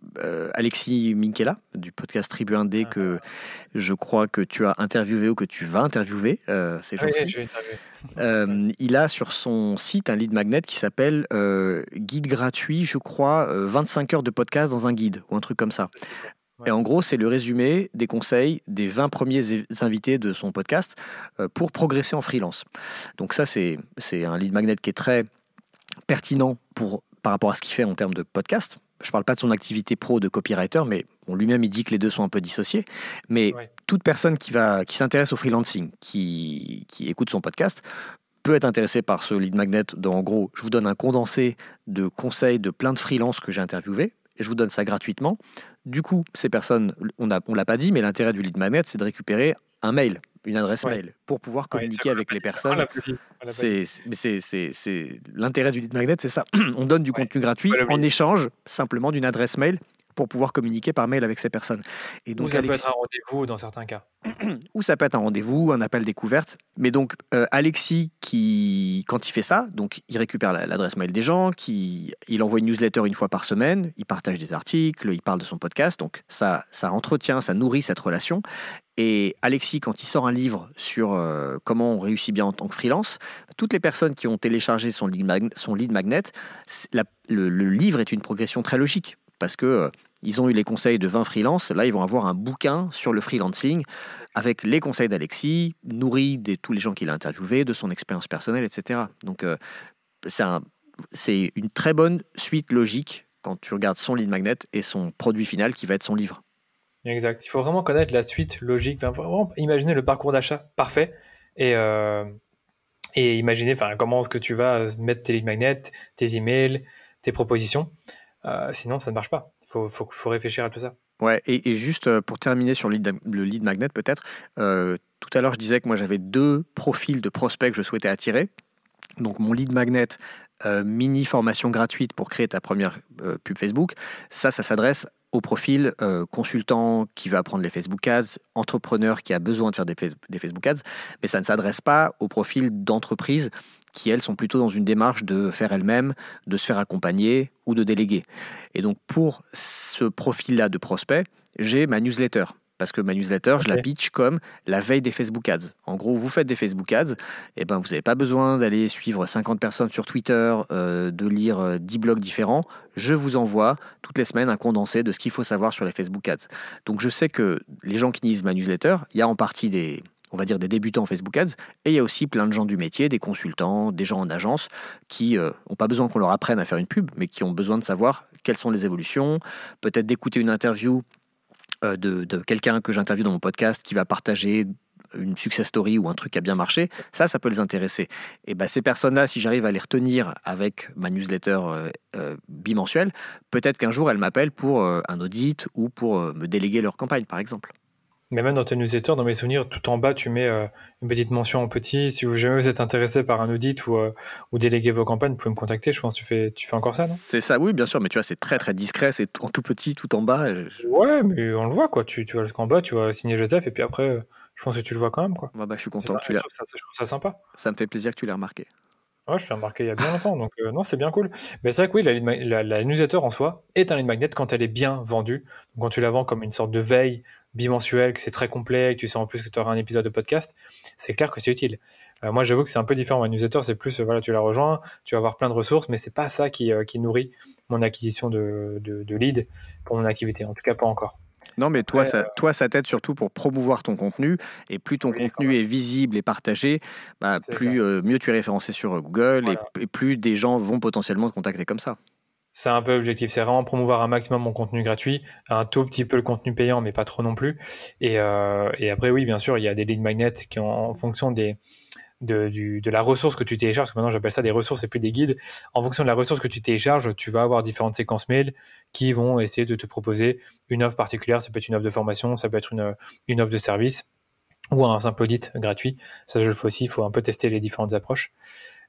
Alexis Minkela du podcast Tribu 1D ah. que je crois que tu as interviewé ou que tu vas interviewer ces oui, il a sur son site un lead magnet qui s'appelle Guide gratuit, je crois, 25 heures de podcast dans un guide ou un truc comme ça. Et en gros, c'est le résumé des conseils des 20 premiers invités de son podcast euh, pour progresser en freelance. Donc ça, c'est un lead magnet qui est très pertinent pour, par rapport à ce qu'il fait en termes de podcast. Je ne parle pas de son activité pro de copywriter, mais lui-même, il dit que les deux sont un peu dissociés. Mais toute personne qui, va, qui s'intéresse au freelancing, qui, qui écoute son podcast, peut être intéressé par ce lead magnet. Donc, en gros, je vous donne un condensé de conseils de plein de freelances que j'ai interviewés et je vous donne ça gratuitement. Du coup, ces personnes, on ne on l'a pas dit, mais l'intérêt du lead magnet, c'est de récupérer un mail, une adresse mail, pour pouvoir communiquer avec les personnes. C'est l'intérêt du lead magnet, c'est ça. on donne du contenu gratuit en échange simplement d'une adresse mail pour pouvoir communiquer par mail avec ces personnes. Et donc, Ou ça peut être un rendez-vous dans certains cas. Ou ça peut être un rendez-vous, un appel découverte. Mais donc, euh, Alexis, qui, quand il fait ça, donc il récupère l'adresse mail des gens, qui, il envoie une newsletter une fois par semaine, il partage des articles, il parle de son podcast. Donc, ça, ça entretient, ça nourrit cette relation. Et Alexis, quand il sort un livre sur euh, comment on réussit bien en tant que freelance, toutes les personnes qui ont téléchargé son lead, son lead magnet, le, le livre est une progression très logique parce que euh, ils ont eu les conseils de 20 freelances. Là, ils vont avoir un bouquin sur le freelancing avec les conseils d'Alexis, nourri de tous les gens qu'il a interviewés, de son expérience personnelle, etc. Donc, euh, c'est une très bonne suite logique quand tu regardes son lead magnet et son produit final qui va être son livre. Exact. Il faut vraiment connaître la suite logique. vraiment imaginer le parcours d'achat parfait et, euh, imaginer comment est-ce que tu vas mettre tes lead magnets, tes emails, tes propositions. Euh, sinon, ça ne marche pas. Faut, faut, réfléchir à tout ça. Ouais, et, juste euh, pour terminer sur le lead, magnet, peut-être, euh, tout à l'heure, je disais que moi, j'avais deux profils de prospects que je souhaitais attirer. Donc, mon lead magnet, mini formation gratuite pour créer ta première pub Facebook, ça, ça s'adresse au profil consultant qui veut apprendre les Facebook Ads, entrepreneur qui a besoin de faire des, des Facebook Ads, mais ça ne s'adresse pas au profil d'entreprise qui, elles, sont plutôt dans une démarche de faire elles-mêmes, de se faire accompagner ou de déléguer. Et donc, pour ce profil-là de prospect, j'ai ma newsletter. Parce que ma newsletter, je la pitch comme la veille des Facebook Ads. En gros, vous faites des Facebook Ads, et eh ben vous n'avez pas besoin d'aller suivre 50 personnes sur Twitter, euh, de lire 10 euh, blogs différents. Je vous envoie toutes les semaines un condensé de ce qu'il faut savoir sur les Facebook Ads. Donc je sais que les gens qui lisent ma newsletter, il y a en partie des, on va dire des débutants en Facebook Ads, et il y a aussi plein de gens du métier, des consultants, des gens en agence, qui n'ont euh, pas besoin qu'on leur apprenne à faire une pub, mais qui ont besoin de savoir quelles sont les évolutions, peut-être d'écouter une interview euh, de, quelqu'un que j'interviewe dans mon podcast qui va partager une success story ou un truc qui a bien marché, ça, ça peut les intéresser. Et ben, ces personnes-là, si j'arrive à les retenir avec ma newsletter euh, bimensuelle, peut-être qu'un jour, elles m'appellent pour un audit ou pour me déléguer leur campagne, par exemple. Mais même dans tes newsletters, dans mes souvenirs, tout en bas, tu mets euh, une petite mention en petit. Si vous jamais vous êtes intéressé par un audit ou, euh, ou déléguer vos campagnes, vous pouvez me contacter. Je pense que tu fais, tu fais encore ça, non? C'est ça, oui, bien sûr. Mais tu vois, c'est très très discret. C'est en tout petit, tout en bas. Ouais, mais on le voit, quoi. Tu, tu vois jusqu'en bas, tu vas signer Joseph, et puis après, je pense que tu le vois quand même, quoi. bah, je suis content. Ça, je, trouve ça, sympa. Ça me fait plaisir que tu l'aies remarqué. Ouais, je suis remarqué il y a bien longtemps, donc euh, non, c'est bien cool. Mais c'est vrai que oui, la, la, newsletter en soi est un lead magnet quand elle est bien vendue. quand tu la vends comme une sorte de veille bimensuelle, que c'est très complet, que tu sais en plus que tu auras un épisode de podcast, c'est clair que c'est utile. Euh, moi, j'avoue que c'est un peu différent. Ma newsletter, c'est plus, voilà, tu la rejoins, tu vas avoir plein de ressources, mais c'est pas ça qui, qui nourrit mon acquisition de, de, de lead pour mon activité. En tout cas, pas encore. Non, mais toi, ça, euh, toi, ça t'aide surtout pour promouvoir ton contenu. Et plus ton contenu est visible et partagé, bah, plus euh, mieux tu es référencé sur euh, Google et, plus des gens vont potentiellement te contacter comme ça. C'est un peu l'objectif, c'est vraiment promouvoir un maximum mon contenu gratuit, un tout petit peu le contenu payant, mais pas trop non plus. Et, et après, oui, bien sûr, il y a des lead magnets qui, en fonction des, de, la ressource que tu télécharges, maintenant j'appelle ça des ressources et plus des guides. En fonction de la ressource que tu télécharges, tu vas avoir différentes séquences mail qui vont essayer de te proposer une offre particulière. Ça peut être une offre de formation, ça peut être une, une offre de service ou un simple audit gratuit. Ça, je le fais aussi, il faut un peu tester les différentes approches.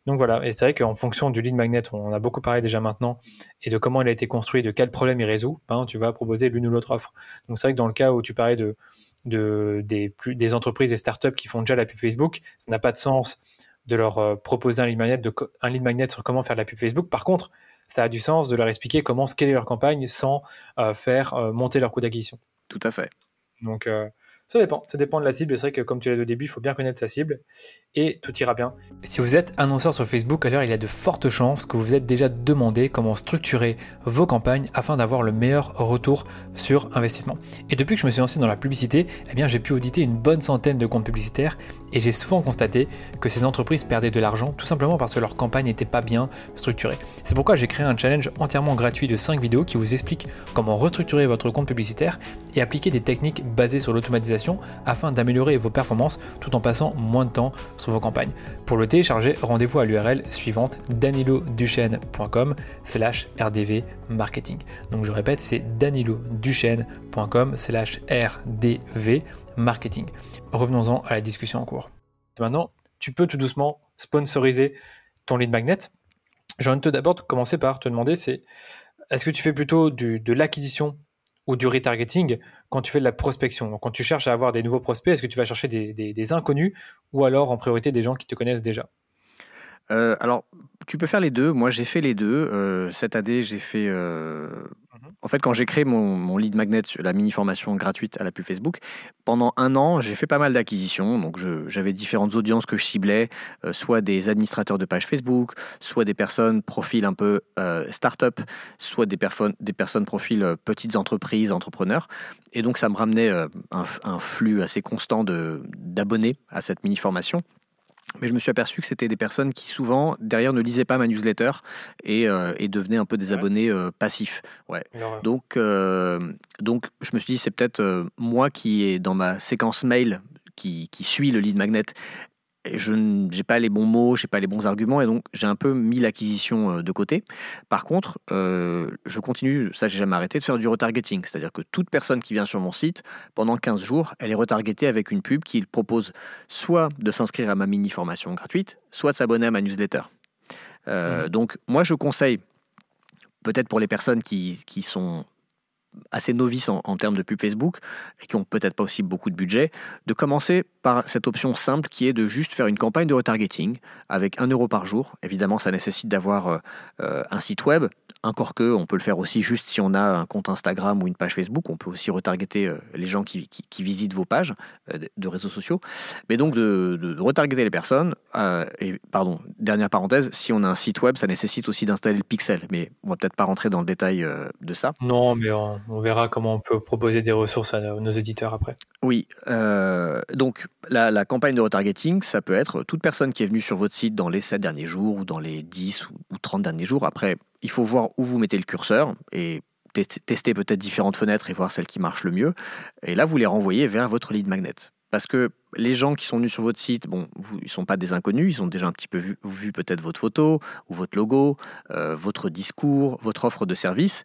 Donc voilà, et c'est vrai qu'en fonction du lead magnet, on a beaucoup parlé déjà maintenant, et de comment il a été construit, de quel problème il résout, ben, tu vas proposer l'une ou l'autre offre. Donc c'est vrai que dans le cas où tu parlais de, de, des, plus, des entreprises et startups qui font déjà la pub Facebook. Ça n'a pas de sens de leur euh, proposer un lead magnet, de, un lead magnet sur comment faire la pub Facebook. Par contre, ça a du sens de leur expliquer comment scaler leur campagne sans euh, faire euh, monter leur coût d'acquisition. Tout à fait. Donc, ça dépend, ça dépend de la cible. C'est vrai que comme tu l'as dit au début, il faut bien connaître sa cible et tout ira bien. Si vous êtes annonceur sur Facebook, alors il y a de fortes chances que vous vous êtes déjà demandé comment structurer vos campagnes afin d'avoir le meilleur retour sur investissement. Et depuis que je me suis lancé dans la publicité, eh bien j'ai pu auditer une bonne centaine de comptes publicitaires et j'ai souvent constaté que ces entreprises perdaient de l'argent tout simplement parce que leur campagne n'était pas bien structurée. C'est pourquoi j'ai créé un challenge entièrement gratuit de 5 vidéos qui vous explique comment restructurer votre compte publicitaire et appliquer des techniques basées sur l'automatisation afin d'améliorer vos performances tout en passant moins de temps sur vos campagnes. Pour le télécharger, rendez-vous à l'URL suivante daniloduchesne.com slash rdv marketing. Donc je répète, c'est daniloduchesne.com slash rdv marketing. Revenons-en à la discussion en cours. Maintenant, tu peux tout doucement sponsoriser ton lead magnet. J'ai envie de d'abord commencer par te demander, c'est est-ce que tu fais plutôt de l'acquisition ou du retargeting quand tu fais de la prospection. Donc, quand tu cherches à avoir des nouveaux prospects, est-ce que tu vas chercher des, inconnus ou alors en priorité des gens qui te connaissent déjà? Euh, Alors, tu peux faire les deux. Moi, j'ai fait les deux. Euh, cette année, j'ai fait euh, en fait, quand j'ai créé mon, lead magnet, la mini formation gratuite à la pub Facebook, pendant un an, j'ai fait pas mal d'acquisitions. Donc, j'avais différentes audiences que je ciblais, euh, soit des administrateurs de pages Facebook, soit des personnes profil un peu euh, start-up, soit des, des personnes profil euh, petites entreprises, entrepreneurs. Et donc, ça me ramenait un, un, flux assez constant d'abonnés à cette mini formation. Mais je me suis aperçu que c'était des personnes qui souvent derrière ne lisaient pas ma newsletter et, euh, devenaient un peu des abonnés euh, passifs. Ouais. Donc, euh, donc je me suis dit c'est peut-être moi qui est dans ma séquence mail qui, qui suit le lead magnet je n'ai pas les bons mots, je n'ai pas les bons arguments, et donc j'ai un peu mis l'acquisition euh, de côté. Par contre, euh, je continue, ça j'ai jamais arrêté, de faire du retargeting. C'est-à-dire que toute personne qui vient sur mon site, pendant 15 jours, elle est retargetée avec une pub qui propose soit de s'inscrire à ma mini-formation gratuite, soit de s'abonner à ma newsletter. Euh, mmh. Donc moi je conseille, peut-être pour les personnes qui, qui sont assez novices en, termes de pub Facebook et qui ont peut-être pas aussi beaucoup de budget, de commencer par cette option simple qui est de juste faire une campagne de retargeting avec 1 euro par jour. Évidemment, ça nécessite d'avoir euh, euh, un site web, encore que, on peut le faire aussi juste si on a un compte Instagram ou une page Facebook. On peut aussi retargeter euh, les gens qui, visitent vos pages de réseaux sociaux. Mais donc de, retargeter les personnes. Euh, et pardon, dernière parenthèse, si on a un site web, ça nécessite aussi d'installer le pixel. Mais on va peut-être pas rentrer dans le détail de ça. Non, mais on, verra comment on peut proposer des ressources à nos éditeurs après. Oui. donc la, campagne de retargeting, ça peut être toute personne qui est venue sur votre site dans les 7 derniers jours ou dans les 10 ou 30 derniers jours. Après, il faut voir où vous mettez le curseur et tester peut-être différentes fenêtres et voir celle qui marche le mieux. Et là, vous les renvoyez vers votre lead magnet. Parce que les gens qui sont venus sur votre site, bon, ils ne sont pas des inconnus, ils ont déjà un petit peu vu, peut-être votre photo ou votre logo, euh, votre discours, votre offre de service,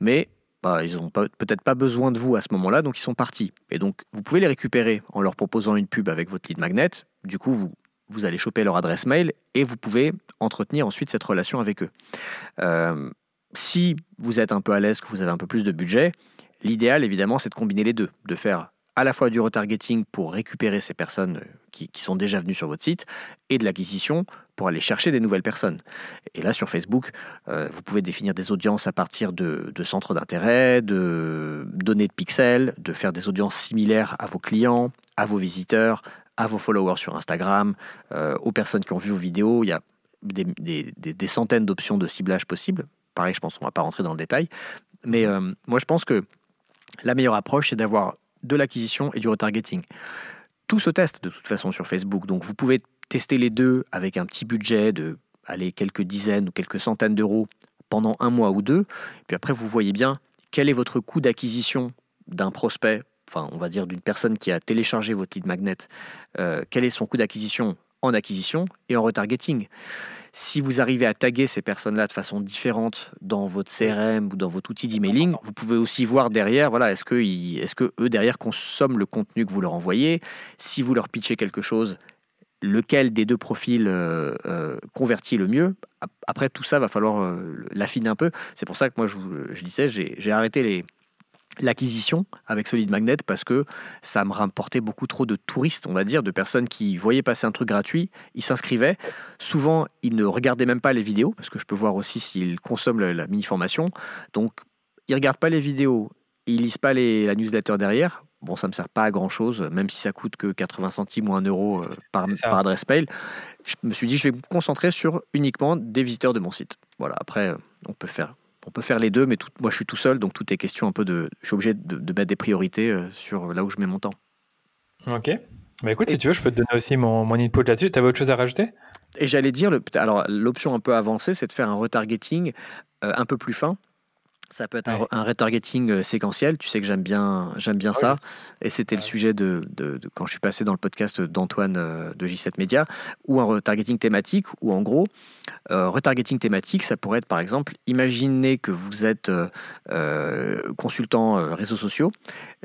mais bah, ils n'ont peut-être pas besoin de vous à ce moment-là, donc ils sont partis. Et donc, vous pouvez les récupérer en leur proposant une pub avec votre lead magnet. Du coup, vous, allez choper leur adresse mail et vous pouvez entretenir ensuite cette relation avec eux. Euh, si vous êtes un peu à l'aise, que vous avez un peu plus de budget, l'idéal évidemment c'est de combiner les deux, de faire à la fois du retargeting pour récupérer ces personnes qui, qui sont déjà venues sur votre site et de l'acquisition pour aller chercher des nouvelles personnes. Et là, sur Facebook, euh, vous pouvez définir des audiences à partir de, centres d'intérêt, de données de pixels, de faire des audiences similaires à vos clients, à vos visiteurs, à vos followers sur Instagram, euh, aux personnes qui ont vu vos vidéos. Il y a des, centaines d'options de ciblage possibles. Pareil, je pense qu'on ne va pas rentrer dans le détail. Mais euh, moi, je pense que la meilleure approche, c'est d'avoir de l'acquisition et du retargeting. Tout se teste de toute façon sur Facebook. Donc vous pouvez tester les deux avec un petit budget de aller quelques dizaines ou quelques centaines d'euros pendant un mois ou deux. Puis après, vous voyez bien quel est votre coût d'acquisition d'un prospect, enfin on va dire d'une personne qui a téléchargé votre lead magnet, euh, quel est son coût d'acquisition en acquisition et en retargeting. Si vous arrivez à taguer ces personnes-là de façon différente dans votre CRM ou dans votre outil d'emailing, vous pouvez aussi voir derrière, voilà, est-ce que, est que eux derrière consomment le contenu que vous leur envoyez Si vous leur pitchez quelque chose, lequel des deux profils euh, euh, convertit le mieux. Après, tout ça, va falloir euh, l'affiner un peu. C'est pour ça que moi, je, disais, j'ai arrêté l'acquisition avec Solid Magnet parce que ça me rapportait beaucoup trop de touristes, on va dire, de personnes qui voyaient passer un truc gratuit, ils s'inscrivaient. Souvent, ils ne regardaient même pas les vidéos parce que je peux voir aussi s'ils consomment la, mini-formation. Donc, ils regardent pas les vidéos, ils lisent pas les, la newsletter derrière. Bon, ça me sert pas à grand chose, même si ça coûte que 80 centimes ou 1 euro euh, par, par adresse mail. Je me suis dit, je vais me concentrer sur uniquement des visiteurs de mon site. Voilà, après, on peut faire on peut faire les deux, mais moi je suis tout seul, donc tout est question un peu de. Je suis obligé de, mettre des priorités euh, sur là où je mets mon temps. Ok. Bah écoute, si tu veux, je peux te donner aussi mon, mon input là-dessus. Tu avais autre chose à rajouter? Et j'allais dire, le, alors l'option un peu avancée, c'est de faire un retargeting euh, un peu plus fin. Ça peut être un, retargeting euh, séquentiel. Tu sais que j'aime bien, j'aime bien ça. Et c'était le sujet de, quand je suis passé dans le podcast d'Antoine euh, de J7 Media, ou un retargeting thématique, ou en gros, euh, retargeting thématique, ça pourrait être par exemple, imaginez que vous êtes consultant réseaux sociaux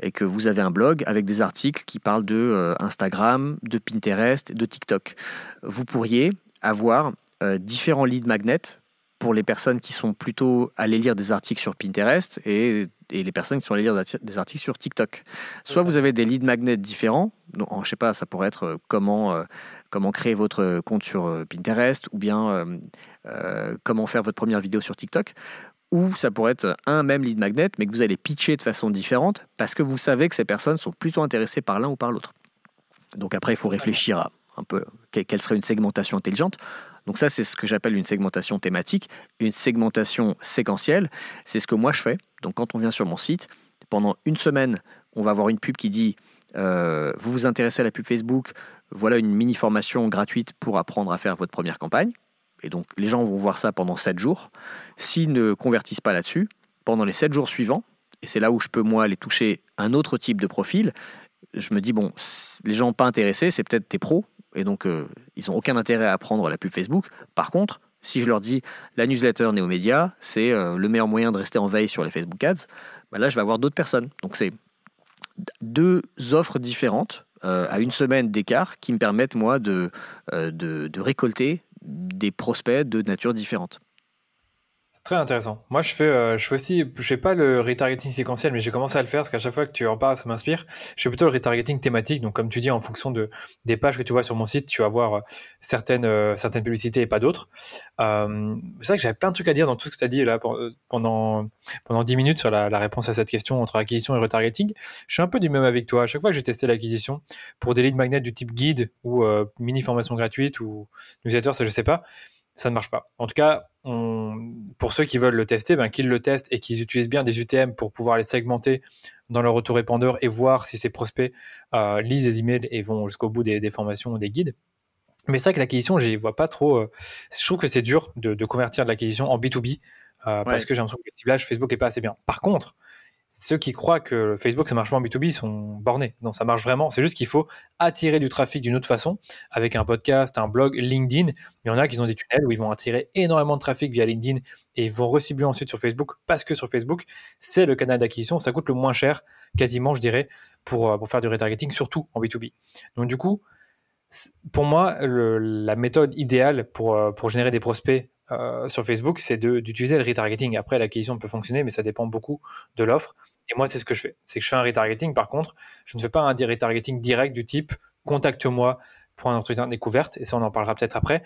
et que vous avez un blog avec des articles qui parlent de Instagram, de Pinterest, de TikTok. Vous pourriez avoir différents leads magnets pour les personnes qui sont plutôt allées lire des articles sur Pinterest et, les personnes qui sont allées lire des articles sur TikTok. Soit vous avez des lead magnets différents, donc, je sais pas, ça pourrait être euh, comment, euh, comment créer votre compte sur euh, Pinterest ou bien comment faire votre première vidéo sur TikTok. Ou ça pourrait être un même lead magnet, mais que vous allez pitcher de façon différente parce que vous savez que ces personnes sont plutôt intéressées par l'un ou par l'autre. Donc après, il faut réfléchir à un peu quelle serait une segmentation intelligente. Donc ça, c'est ce que j'appelle une segmentation thématique. Une segmentation séquentielle, c'est ce que moi je fais. Donc quand on vient sur mon site, pendant une semaine, on va avoir une pub qui dit euh, vous vous intéressez à la pub Facebook, voilà une mini formation gratuite pour apprendre à faire votre première campagne. Et donc les gens vont voir ça pendant 7 jours. S'ils ne convertissent pas là-dessus, pendant les 7 jours suivants, et c'est là où je peux moi aller toucher un autre type de profil, je me dis bon, les gens pas intéressés, c'est peut-être tes pros, et donc euh, ils n'ont aucun intérêt à apprendre la pub Facebook. Par contre, si je leur dis la newsletter Néomédia, c'est euh, le meilleur moyen de rester en veille sur les Facebook Ads, bah là je vais avoir d'autres personnes. Donc c'est deux offres différentes euh, à une semaine d'écart qui me permettent moi de récolter des prospects de nature différente. Très intéressant. Moi, je fais, euh, je fais aussi, je fais pas le retargeting séquentiel, mais j'ai commencé à le faire parce qu'à chaque fois que tu en parles, ça m'inspire. Je fais plutôt le retargeting thématique. Donc, comme tu dis, en fonction de des pages que tu vois sur mon site, tu vas voir euh, certaines euh, certaines publicités et pas d'autres. C'est vrai que j'avais plein de trucs à dire dans tout ce que tu as dit là pendant pendant 10 minutes sur la, la, réponse à cette question entre acquisition et retargeting. Je suis un peu du même avec toi. À chaque fois que j'ai testé l'acquisition pour des leads magnets du type guide ou mini formation gratuite ou newsletter, ça je sais pas ça ne marche pas. En tout cas, pour ceux qui veulent le tester, ben, qu'ils le testent et qu'ils utilisent bien des UTM pour pouvoir les segmenter dans leur autorépondeur et voir si ces prospects euh, lisent les emails et vont jusqu'au bout des, formations ou des guides. Mais c'est vrai que l'acquisition, je vois pas trop. Euh, je trouve que c'est dur de, convertir de l'acquisition en B2B euh, parce que j'ai l'impression que le ciblage Facebook est pas assez bien. Par contre, ceux qui croient que Facebook ça marche pas en B2B sont bornés. Non, ça marche vraiment. C'est juste qu'il faut attirer du trafic d'une autre façon avec un podcast, un blog, LinkedIn. Il y en a qui ont des tunnels où ils vont attirer énormément de trafic via LinkedIn et ils vont recibler ensuite sur Facebook parce que sur Facebook, c'est le canal d'acquisition. Ça coûte le moins cher, quasiment, je dirais, pour, euh, pour faire du retargeting, surtout en B2B. Donc, du coup, pour moi, la méthode idéale pour, euh, pour générer des prospects euh, sur Facebook, c'est d'utiliser le retargeting. Après, l'acquisition peut fonctionner, mais ça dépend beaucoup de l'offre. Et moi, c'est ce que je fais. C'est que je fais un retargeting. Par contre, je ne fais pas un retargeting direct du type contacte-moi pour un entretien de découverte, et ça on en parlera peut-être après,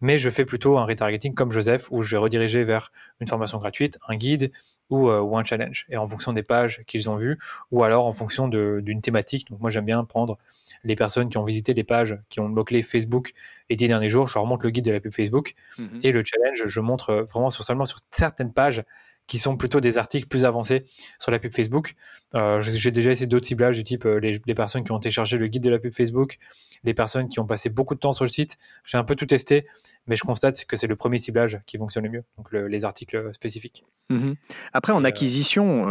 mais je fais plutôt un retargeting comme Joseph, où je vais rediriger vers une formation gratuite, un guide ou, ou un challenge, et en fonction des pages qu'ils ont vues, ou alors en fonction d'une thématique. Donc moi j'aime bien prendre les personnes qui ont visité les pages, qui ont le mot-clé Facebook les dix derniers jours, je leur montre le guide de la pub Facebook, mhm. et le challenge, je montre vraiment sur, seulement sur certaines pages qui sont plutôt des articles plus avancés sur la pub Facebook. Euh, j'ai déjà essayé d'autres ciblages du type euh, les, personnes qui ont téléchargé le guide de la pub Facebook, les personnes qui ont passé beaucoup de temps sur le site. J'ai un peu tout testé, mais je constate que c'est le premier ciblage qui fonctionne le mieux, donc les articles spécifiques. Mhm. Après, en euh, acquisition,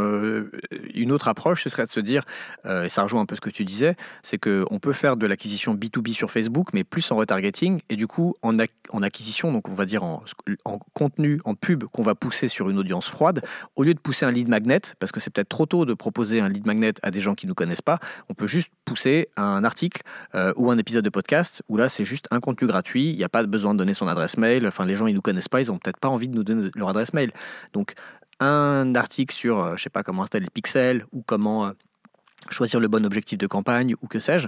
une autre approche, ce serait de se dire, et ça rejoint un peu ce que tu disais, c'est qu'on peut faire de l'acquisition B2B sur Facebook, mais plus en retargeting, et du coup, en, en acquisition, donc on va dire en, en contenu, en pub qu'on va pousser sur une audience froide, au lieu de pousser un lead magnet, parce que c'est peut-être trop tôt de proposer un lead magnet à des gens qui ne nous connaissent pas, on peut juste pousser un article euh, ou un épisode de podcast où là c'est juste un contenu gratuit, il n'y a pas besoin de donner son adresse mail, enfin les gens ils nous connaissent pas, ils ont peut-être pas envie de nous donner leur adresse mail. Donc un article sur, euh, je sais pas comment installer le pixel ou comment euh, choisir le bon objectif de campagne ou que sais-je.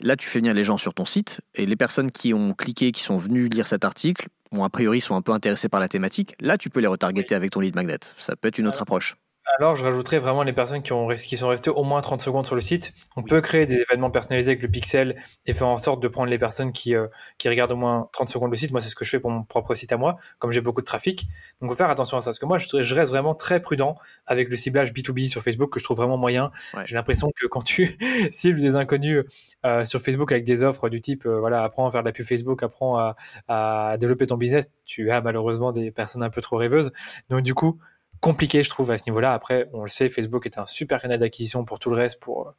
Là, tu fais venir les gens sur ton site et les personnes qui ont cliqué, qui sont venues lire cet article, bon, a priori, sont un peu intéressés par la thématique, là, tu peux les retargeter avec ton lead magnet. Ça peut être une autre approche. Alors, je rajouterais vraiment les personnes qui, ont, qui sont restées au moins 30 secondes sur le site. On peut créer des événements personnalisés avec le pixel et faire en sorte de prendre les personnes qui, euh, qui regardent au moins 30 secondes le site. Moi, c'est ce que je fais pour mon propre site à moi, comme j'ai beaucoup de trafic. Donc, faut faire attention à ça. Parce que moi, je, je, reste vraiment très prudent avec le ciblage B2B sur Facebook, que je trouve vraiment moyen. J'ai l'impression que quand tu cibles des inconnus euh, sur Facebook avec des offres du type, euh, voilà, apprends à faire de la pub Facebook, apprends à, à développer ton business, tu as malheureusement des personnes un peu trop rêveuses. Donc, du coup, compliqué, je trouve, à ce niveau-là. Après, on le sait, Facebook est un super canal d'acquisition pour tout le reste, pour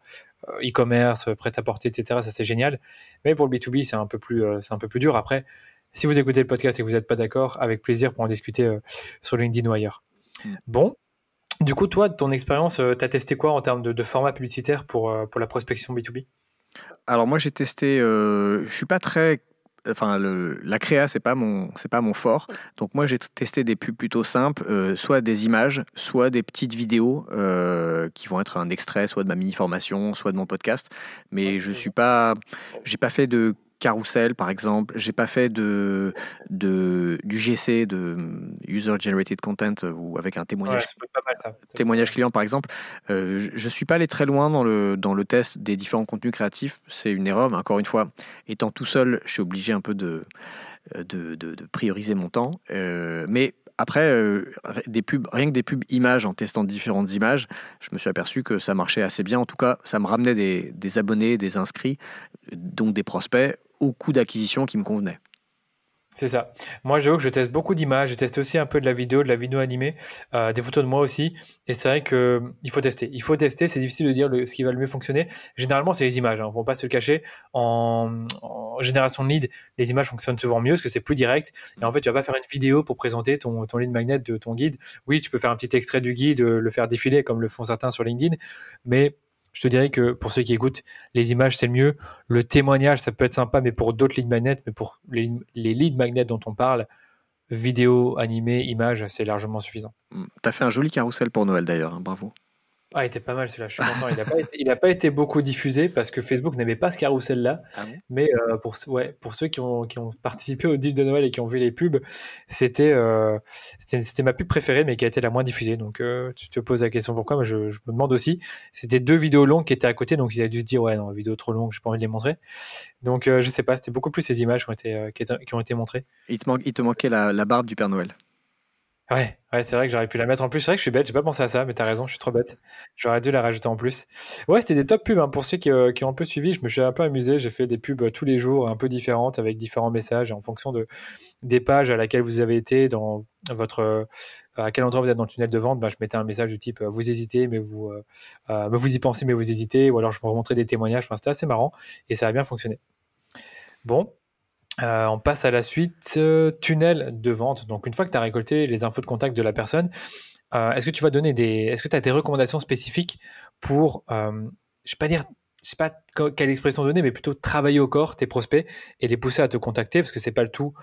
euh, e-commerce, prêt-à-porter, etc. Ça, c'est génial. Mais pour le B2B, c'est un, peu plus, euh, c'est un peu plus dur. Après, si vous écoutez le podcast et que vous n'êtes pas d'accord, avec plaisir pour en discuter euh, sur LinkedIn ou ailleurs. Mm. Bon. Du coup, toi, ton expérience, tu as testé quoi en termes de, format publicitaire pour, pour la prospection B2B alors moi j'ai testé, je suis pas très enfin le, la créa c'est pas mon c'est pas mon fort. Donc moi j'ai testé des pubs plutôt simples, euh, soit des images, soit des petites vidéos euh, qui vont être un extrait, soit de ma mini formation, soit de mon podcast. Mais je suis pas, j'ai pas fait de Carousel, par exemple. J'ai pas fait de, de, du GC, de User Generated Content, ou avec un témoignage, témoignage client, par exemple. Euh, je suis pas allé très loin dans le, dans le test des différents contenus créatifs. C'est une erreur, mais encore une fois, étant tout seul, je suis obligé un peu de, de, de, prioriser mon temps. Euh, mais après, euh, des pubs, rien que des pubs images, en testant différentes images, je me suis aperçu que ça marchait assez bien. En tout cas, ça me ramenait des, des abonnés, des inscrits, donc des prospects au coût d'acquisition qui me convenait. C'est ça. Moi, j'avoue que je teste beaucoup d'images. J'ai testé aussi un peu de la vidéo, de la vidéo animée, euh, des photos de moi aussi. Et c'est vrai qu'il euh, faut tester. Il faut tester. C'est difficile de dire ce qui va le mieux fonctionner. Généralement, c'est les images. On hein. ne va pas se le cacher. En, génération de lead, les images fonctionnent souvent mieux parce que c'est plus direct. Et en fait, tu vas pas faire une vidéo pour présenter ton, ton lead magnet de ton guide. Oui, tu peux faire un petit extrait du guide, le faire défiler comme le font certains sur LinkedIn. Mais je te dirais que pour ceux qui écoutent, les images, c'est le mieux. Le témoignage, ça peut être sympa, mais pour d'autres lead magnets, mais pour les, les lead magnets dont on parle, vidéo, animé, images, c'est largement suffisant. Hmm. Tu as fait un joli carrousel pour Noël d'ailleurs, hein, bravo. Ah, il était pas mal celui-là, je suis content. Il n'a pas, été, pas été beaucoup diffusé parce que Facebook n'avait pas ce carrousel-là. Ah mais euh, pour, ouais, pour ceux qui ont, qui ont participé au deal de Noël et qui ont vu les pubs, c'était euh, c'était ma pub préférée, mais qui a été la moins diffusée. Donc euh, tu te poses la question pourquoi, mais je, je me demande aussi. C'était deux vidéos longues qui étaient à côté, donc ils avaient dû se dire ouais, non, vidéo trop longue, j'ai pas envie de les montrer. Donc je sais pas, c'était beaucoup plus ces images qui ont été, qui, ont été montrées. Il te, il te manquait la, la barbe du Père Noël. Ouais, ouais, c'est vrai que j'aurais pu la mettre en plus. C'est vrai que je suis bête, j'ai pas pensé à ça, mais t'as raison, je suis trop bête. J'aurais dû la rajouter en plus. Ouais, c'était des top pubs hein. pour ceux qui, euh, qui, ont un peu suivi. Je me suis un peu amusé. J'ai fait des pubs euh, tous les jours, un peu différentes, avec différents messages en fonction de des pages à laquelle vous avez été, dans votre euh, à quel endroit vous êtes dans le tunnel de vente. Bah, je mettais un message du type vous hésitez, mais vous vous y pensez, mais vous hésitez, ou alors je me remontrais des témoignages. C'était assez marrant et ça a bien fonctionné. Bon, euh, on passe à la suite, euh, tunnel de vente. Donc une fois que tu as récolté les infos de contact de la personne, euh, est-ce que tu vas donner des. Est-ce que tu as des recommandations spécifiques pour, je ne sais pas dire, quelle expression donner, mais plutôt travailler au corps tes prospects et les pousser à te contacter, parce que c'est pas le tout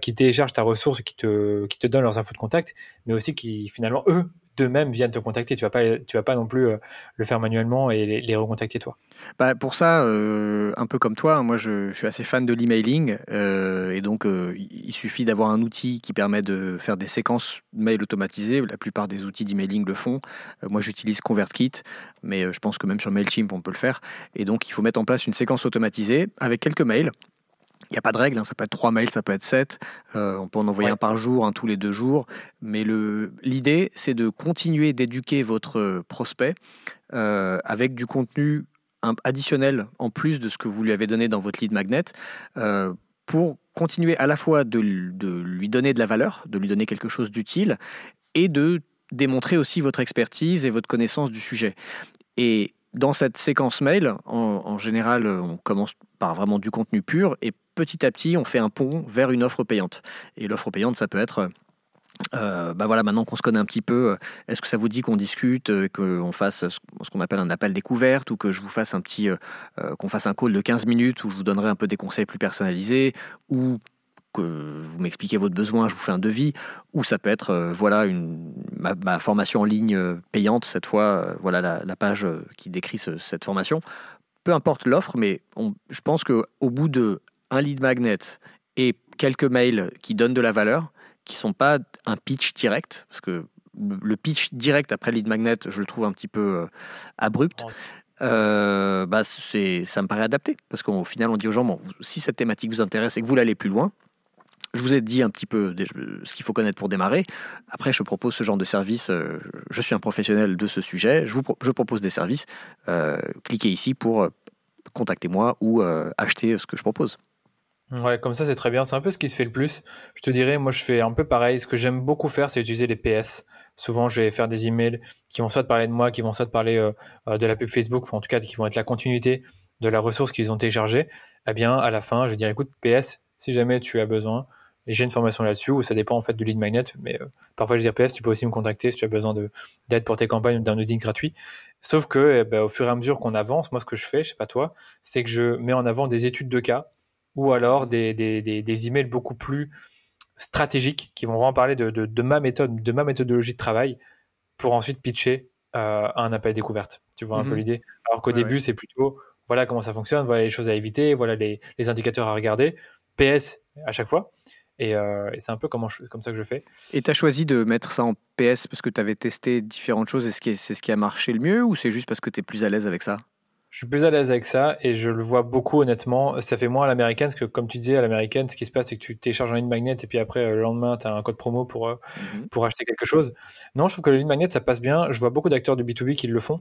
qui télécharge ta ressource, qui te, qui te donne leurs infos de contact, mais aussi qui finalement, eux, d'eux-mêmes viennent te contacter. Tu vas pas, tu vas pas non plus le faire manuellement et les, recontacter toi. Bah pour ça, un peu comme toi, moi je, suis assez fan de l'emailing et donc il suffit d'avoir un outil qui permet de faire des séquences mail automatisées. La plupart des outils d'emailing le font. moi j'utilise ConvertKit, mais je pense que même sur Mailchimp on peut le faire. Et donc il faut mettre en place une séquence automatisée avec quelques mails il n'y a pas de règle, hein. ça peut être trois mails, ça peut être sept. Euh, on peut en envoyer un par jour, un tous les deux jours. Mais l'idée, c'est de continuer d'éduquer votre prospect euh, avec du contenu additionnel en plus de ce que vous lui avez donné dans votre lead magnet euh, pour continuer à la fois de, lui donner de la valeur, de lui donner quelque chose d'utile et de démontrer aussi votre expertise et votre connaissance du sujet. Et dans cette séquence mail, en, général, on commence par vraiment du contenu pur et petit à petit, on fait un pont vers une offre payante. Et l'offre payante, ça peut être euh, bah voilà, maintenant qu'on se connaît un petit peu, est-ce que ça vous dit qu'on discute, euh, qu'on fasse ce qu'on appelle un appel découverte ou que je vous fasse un petit, euh, qu'on fasse un call de 15 minutes où je vous donnerai un peu des conseils plus personnalisés ou que vous m'expliquez votre besoin, je vous fais un devis, ou ça peut être voilà une, ma, formation en ligne payante cette fois, voilà la, page qui décrit cette formation. Peu importe l'offre, mais je pense qu'au bout de un lead magnet et quelques mails qui donnent de la valeur, qui sont pas un pitch direct, parce que le pitch direct après lead magnet, je le trouve un petit peu euh, abrupt. Euh, bah c'est, ça me paraît adapté parce qu'au final, on dit aux gens bon, si cette thématique vous intéresse et que vous l'allez plus loin, je vous ai dit un petit peu ce qu'il faut connaître pour démarrer. Après, je propose ce genre de service. Euh, je suis un professionnel de ce sujet. Je vous je propose des services. cliquez ici pour contacter moi ou acheter ce que je propose. Ouais, comme ça, c'est très bien. C'est un peu ce qui se fait le plus. Je te dirais, moi, je fais un peu pareil. Ce que j'aime beaucoup faire, c'est utiliser les PS. Souvent, je vais faire des emails qui vont soit parler de moi, qui vont soit parler euh, euh, de la pub Facebook, en tout cas, qui vont être la continuité de la ressource qu'ils ont téléchargée. Eh bien, à la fin, je vais dire, écoute, PS, si jamais tu as besoin, j'ai une formation là-dessus, ou ça dépend en fait du lead magnet, mais euh, parfois je dire PS, tu peux aussi me contacter si tu as besoin d'aide pour tes campagnes ou d'un audit gratuit. Sauf que, eh ben, au fur et à mesure qu'on avance, moi, ce que je fais, je sais pas toi, c'est que je mets en avant des études de cas ou alors des, des, des, emails beaucoup plus stratégiques qui vont vraiment parler de, de, ma méthode, de ma méthodologie de travail pour ensuite pitcher euh, un appel découverte. Tu vois un peu mhm. l'idée? Alors qu'au début, c'est plutôt voilà comment ça fonctionne, voilà les choses à éviter, voilà les, les indicateurs à regarder. PS à chaque fois. Et, euh, et c'est un peu comme ça que je fais. Et tu as choisi de mettre ça en PS parce que tu avais testé différentes choses et c'est ce qui a marché le mieux ou c'est juste parce que tu es plus à l'aise avec ça? Je suis plus à l'aise avec ça et je le vois beaucoup honnêtement. Ça fait moins à l'américaine parce que comme tu disais à l'américaine, ce qui se passe c'est que tu télécharges un ligne magnet et puis après euh, le lendemain tu as un code promo pour, euh, mhm. pour acheter quelque chose. Non, je trouve que le ligne magnet ça passe bien. Je vois beaucoup d'acteurs du B2B qui le font,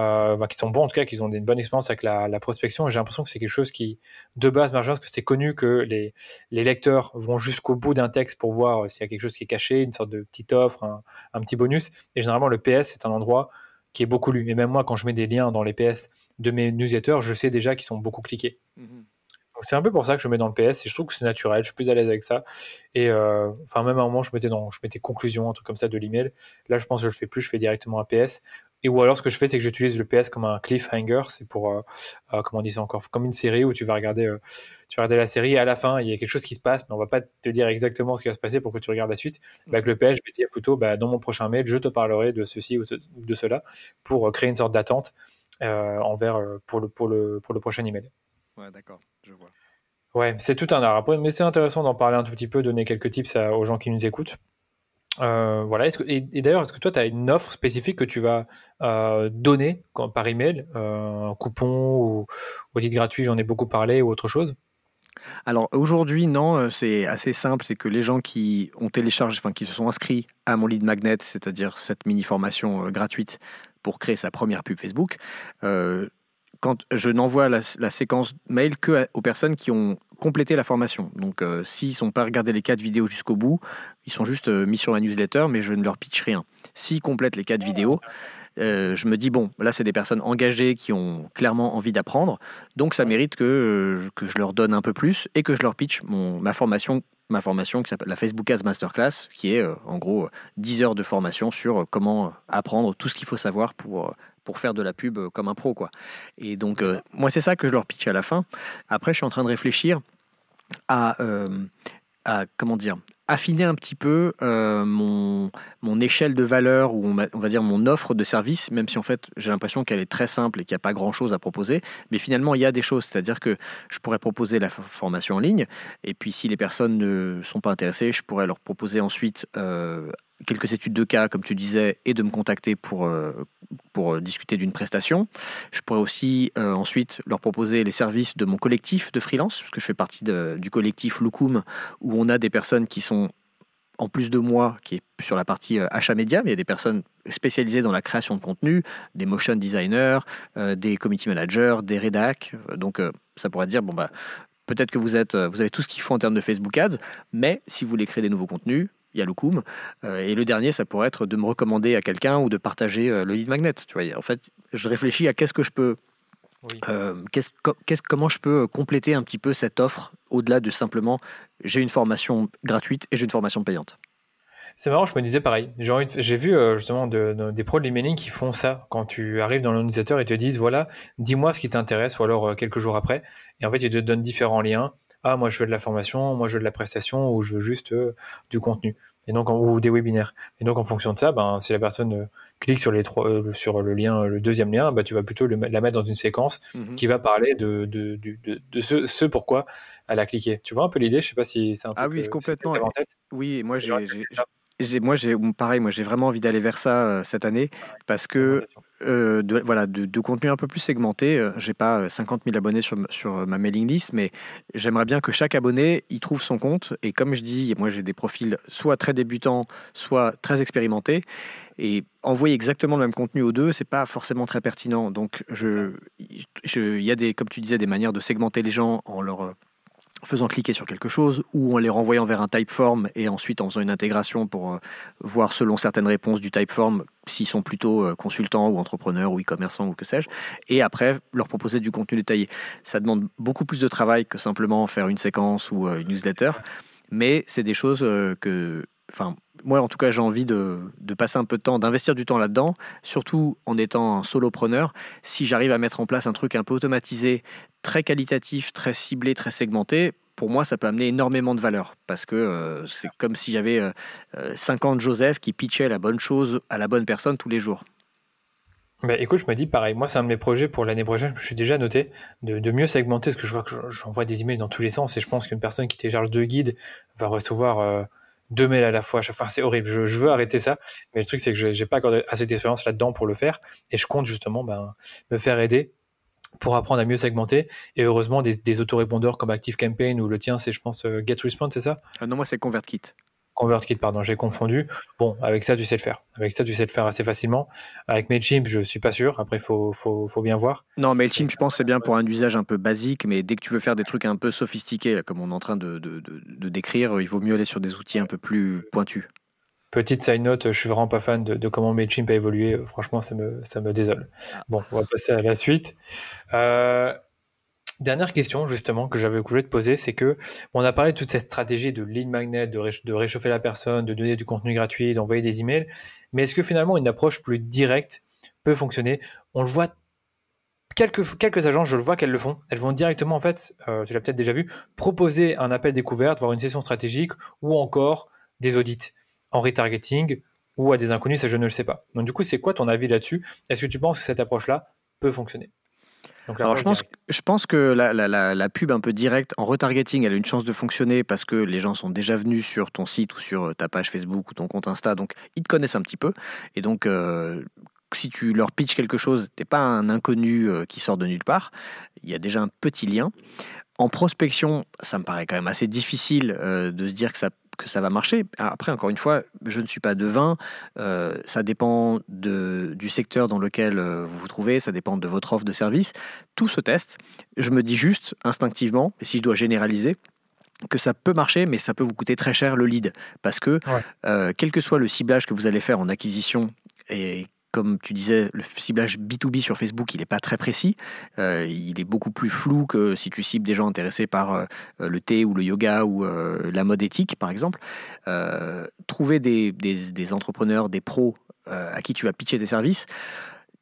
euh, qui sont bons en tout cas, qui ont une bonne expérience avec la, la prospection. J'ai l'impression que c'est quelque chose qui de base marche parce que c'est connu que les, les lecteurs vont jusqu'au bout d'un texte pour voir s'il y a quelque chose qui est caché, une sorte de petite offre, un, un petit bonus. Et généralement le PS c'est un endroit qui est beaucoup lu. Et même moi, quand je mets des liens dans les PS de mes newsletters, je sais déjà qu'ils sont beaucoup cliqués. Mhm. Donc c'est un peu pour ça que je mets dans le PS et je trouve que c'est naturel, je suis plus à l'aise avec ça. Et euh, enfin, même à un moment, je mettais, dans, je mettais conclusion, un truc comme ça de l'email. Là, je pense que je le fais plus, je fais directement un PS. Et ou alors, ce que je fais, c'est que j'utilise le PS comme un cliffhanger. C'est pour, euh, euh, comment on dit ça encore, comme une série où tu vas regarder, euh, tu vas regarder la série. Et à la fin, il y a quelque chose qui se passe, mais on va pas te dire exactement ce qui va se passer pour que tu regardes la suite. Bah, avec le PS, je vais te dire plutôt, bah, dans mon prochain mail, je te parlerai de ceci ou de cela pour créer une sorte d'attente envers pour le, pour le, pour le prochain email. Ouais, d'accord, je vois. Ouais, c'est tout un art. Après, mais c'est intéressant d'en parler un tout petit peu, donner quelques tips aux gens qui nous écoutent. Euh, voilà. et, d'ailleurs, est-ce que toi, tu as une offre spécifique que tu vas euh, donner par email, euh, un coupon ou audit gratuit, j'en ai beaucoup parlé, ou autre chose? Alors aujourd'hui, non, c'est assez simple, c'est que les gens qui ont téléchargé, enfin qui se sont inscrits à mon lead magnet, c'est-à-dire cette mini formation gratuite pour créer sa première pub Facebook, quand je n'envoie la, séquence mail que aux personnes qui ont complété la formation. Donc, euh, s'ils sont pas regardé les quatre vidéos jusqu'au bout, ils sont juste euh, mis sur la newsletter, mais je ne leur pitch rien. S'ils complètent les quatre vidéos, euh, je me dis, bon, là, c'est des personnes engagées qui ont clairement envie d'apprendre, donc ça mérite que, que je leur donne un peu plus et que je leur pitch mon, ma formation ma formation qui s'appelle la Facebook As Masterclass, qui est en gros 10 heures de formation sur comment apprendre tout ce qu'il faut savoir pour pour faire de la pub euh, comme un pro. Quoi. Et donc, euh, moi, c'est ça que je leur pitch à la fin. Après, je suis en train de réfléchir à euh, à comment dire, affiner un petit peu euh, mon, échelle de valeur ou on va, dire mon offre de service, même si en fait j'ai l'impression qu'elle est très simple et qu'il n'y a pas grand chose à proposer. Mais finalement, il y a des choses, c'est-à-dire que je pourrais proposer la formation en ligne et puis si les personnes ne sont pas intéressées, je pourrais leur proposer ensuite euh, quelques études de cas, comme tu disais, et de me contacter pour, euh, pour discuter d'une prestation. Je pourrais aussi ensuite leur proposer les services de mon collectif de freelance, parce que je fais partie du collectif Lukum, où on a des personnes qui sont en plus de moi, qui est sur la partie euh, achat média, mais il y a des personnes spécialisées dans la création de contenu, des motion designers, euh, des community managers, des rédacs. Donc euh, ça pourrait dire, bon bah, peut-être que vous, êtes, vous avez tout ce qu'il faut en termes de Facebook Ads, mais si vous voulez créer des nouveaux contenus, il y a le Koum. et le dernier, ça pourrait être de me recommander à quelqu'un ou de partager le lead magnet. Tu vois, en fait, je réfléchis à qu'est-ce que je peux comment je peux compléter un petit peu cette offre au-delà de simplement j'ai une formation gratuite et j'ai une formation payante c'est marrant, je me disais pareil. J'ai vu euh, justement des pros de l'emailing qui font ça. Quand tu arrives dans l'organisateur et te disent voilà, dis-moi ce qui t'intéresse, ou alors euh, quelques jours après. Et en fait, ils te donnent différents liens. Ah, moi je veux de la formation, moi je veux de la prestation, ou je veux juste euh, du contenu. Et donc, ou des webinaires. Et donc, en fonction de ça, ben, si la personne clique sur, les trois, sur le lien, le deuxième lien, ben, tu vas plutôt la mettre dans une séquence mhm. qui va parler de, de, de, de ce, ce, pourquoi elle a cliqué. Tu vois un peu l'idée? Je sais pas si c'est un Ah oui, complètement. Oui, moi j'ai moi, j'ai pareil, moi j'ai vraiment envie d'aller vers ça euh, cette année parce que euh, de, voilà, de, contenu un peu plus segmenté. Euh, j'ai pas 50 000 abonnés sur, sur ma mailing list, mais j'aimerais bien que chaque abonné y trouve son compte. Et comme je dis, moi j'ai des profils soit très débutants, soit très expérimentés. Et envoyer exactement le même contenu aux deux, c'est pas forcément très pertinent. Donc, je, il y a des, comme tu disais, des manières de segmenter les gens en leur faisant cliquer sur quelque chose ou en les renvoyant vers un typeform et ensuite en faisant une intégration pour euh, voir selon certaines réponses du typeform s'ils sont plutôt euh, consultants ou entrepreneurs ou e-commerçants ou que sais-je et après leur proposer du contenu détaillé. Ça demande beaucoup plus de travail que simplement faire une séquence ou euh, une newsletter mais c'est des choses que enfin moi en tout cas j'ai envie de, passer un peu de temps, d'investir du temps là-dedans, surtout en étant un solopreneur. Si j'arrive à mettre en place un truc un peu automatisé, très qualitatif, très ciblé, très segmenté, pour moi, ça peut amener énormément de valeur parce que euh, c'est comme s'il y avait 50 euh, Joseph qui pitchaient la bonne chose à la bonne personne tous les jours. Bah, écoute, je me dis pareil. Moi, c'est un de mes projets pour l'année prochaine. Je suis déjà noté de, mieux segmenter parce que je vois que j'envoie des emails dans tous les sens et je pense qu'une personne qui télécharge deux guides va recevoir euh, deux mails à la fois. Enfin, c'est horrible. Je, veux arrêter ça, mais le truc c'est que je n'ai pas encore assez d'expérience là-dedans pour le faire et je compte justement ben, me faire aider pour apprendre à mieux segmenter. Et heureusement, des, des autorépondeurs comme ActiveCampaign ou le tien, c'est, je pense, euh, GetResponse, c'est ça? Ah Non, moi, c'est ConvertKit. ConvertKit, pardon, j'ai confondu. Bon, avec ça, tu sais le faire. Avec ça, tu sais le faire assez facilement. Avec Mailchimp, je suis pas sûr. Après, il faut, faut, faut, bien voir. Non, Mailchimp, je pense c'est bien pour un usage un peu basique, mais dès que tu veux faire des trucs un peu sophistiqués, comme on est en train de, de, de décrire, il vaut mieux aller sur des outils un peu plus pointus. Petite side note, je suis vraiment pas fan de, comment Mailchimp a évolué. Franchement, ça me, ça me désole. Bon, on va passer à la suite. Euh, dernière question, justement, que j'avais voulu te poser, c'est que on a parlé de toute cette stratégie de lead magnet, de, réchauffer la personne, de donner du contenu gratuit, d'envoyer des emails. Mais est-ce que finalement une approche plus directe peut fonctionner? On le voit Quelques, quelques, agences, je le vois qu'elles le font. Elles vont directement, en fait, euh, tu l'as peut-être déjà vu, proposer un appel découverte, voire une session stratégique ou encore des audits en retargeting ou à des inconnus, ça je ne le sais pas. Donc du coup, c'est quoi ton avis là-dessus? Est-ce que tu penses que cette approche-là peut fonctionner? Alors je pense, je pense que la, la, la, pub un peu directe en retargeting, elle a une chance de fonctionner parce que les gens sont déjà venus sur ton site ou sur euh, ta page Facebook ou ton compte Insta, donc ils te connaissent un petit peu. Et donc, euh, si tu leur pitches quelque chose, t'es pas un inconnu euh, qui sort de nulle part. Il y a déjà un petit lien. En prospection, ça me paraît quand même assez difficile de se dire que ça que ça va marcher. Après, encore une fois, je ne suis pas devin. Euh, ça dépend de, du secteur dans lequel euh, vous vous trouvez, ça dépend de votre offre de service. Tout se teste. Je me dis juste instinctivement, et si je dois généraliser, que ça peut marcher, mais ça peut vous coûter très cher le lead. Parce que, euh, quel que soit le ciblage que vous allez faire en acquisition et comme tu disais, le ciblage B2B sur Facebook, il n'est pas très précis. Euh, il est beaucoup plus flou que si tu cibles des gens intéressés par euh, le thé ou le yoga ou euh, la mode éthique, par exemple. trouver des, des, entrepreneurs, des pros à qui tu vas pitcher tes services,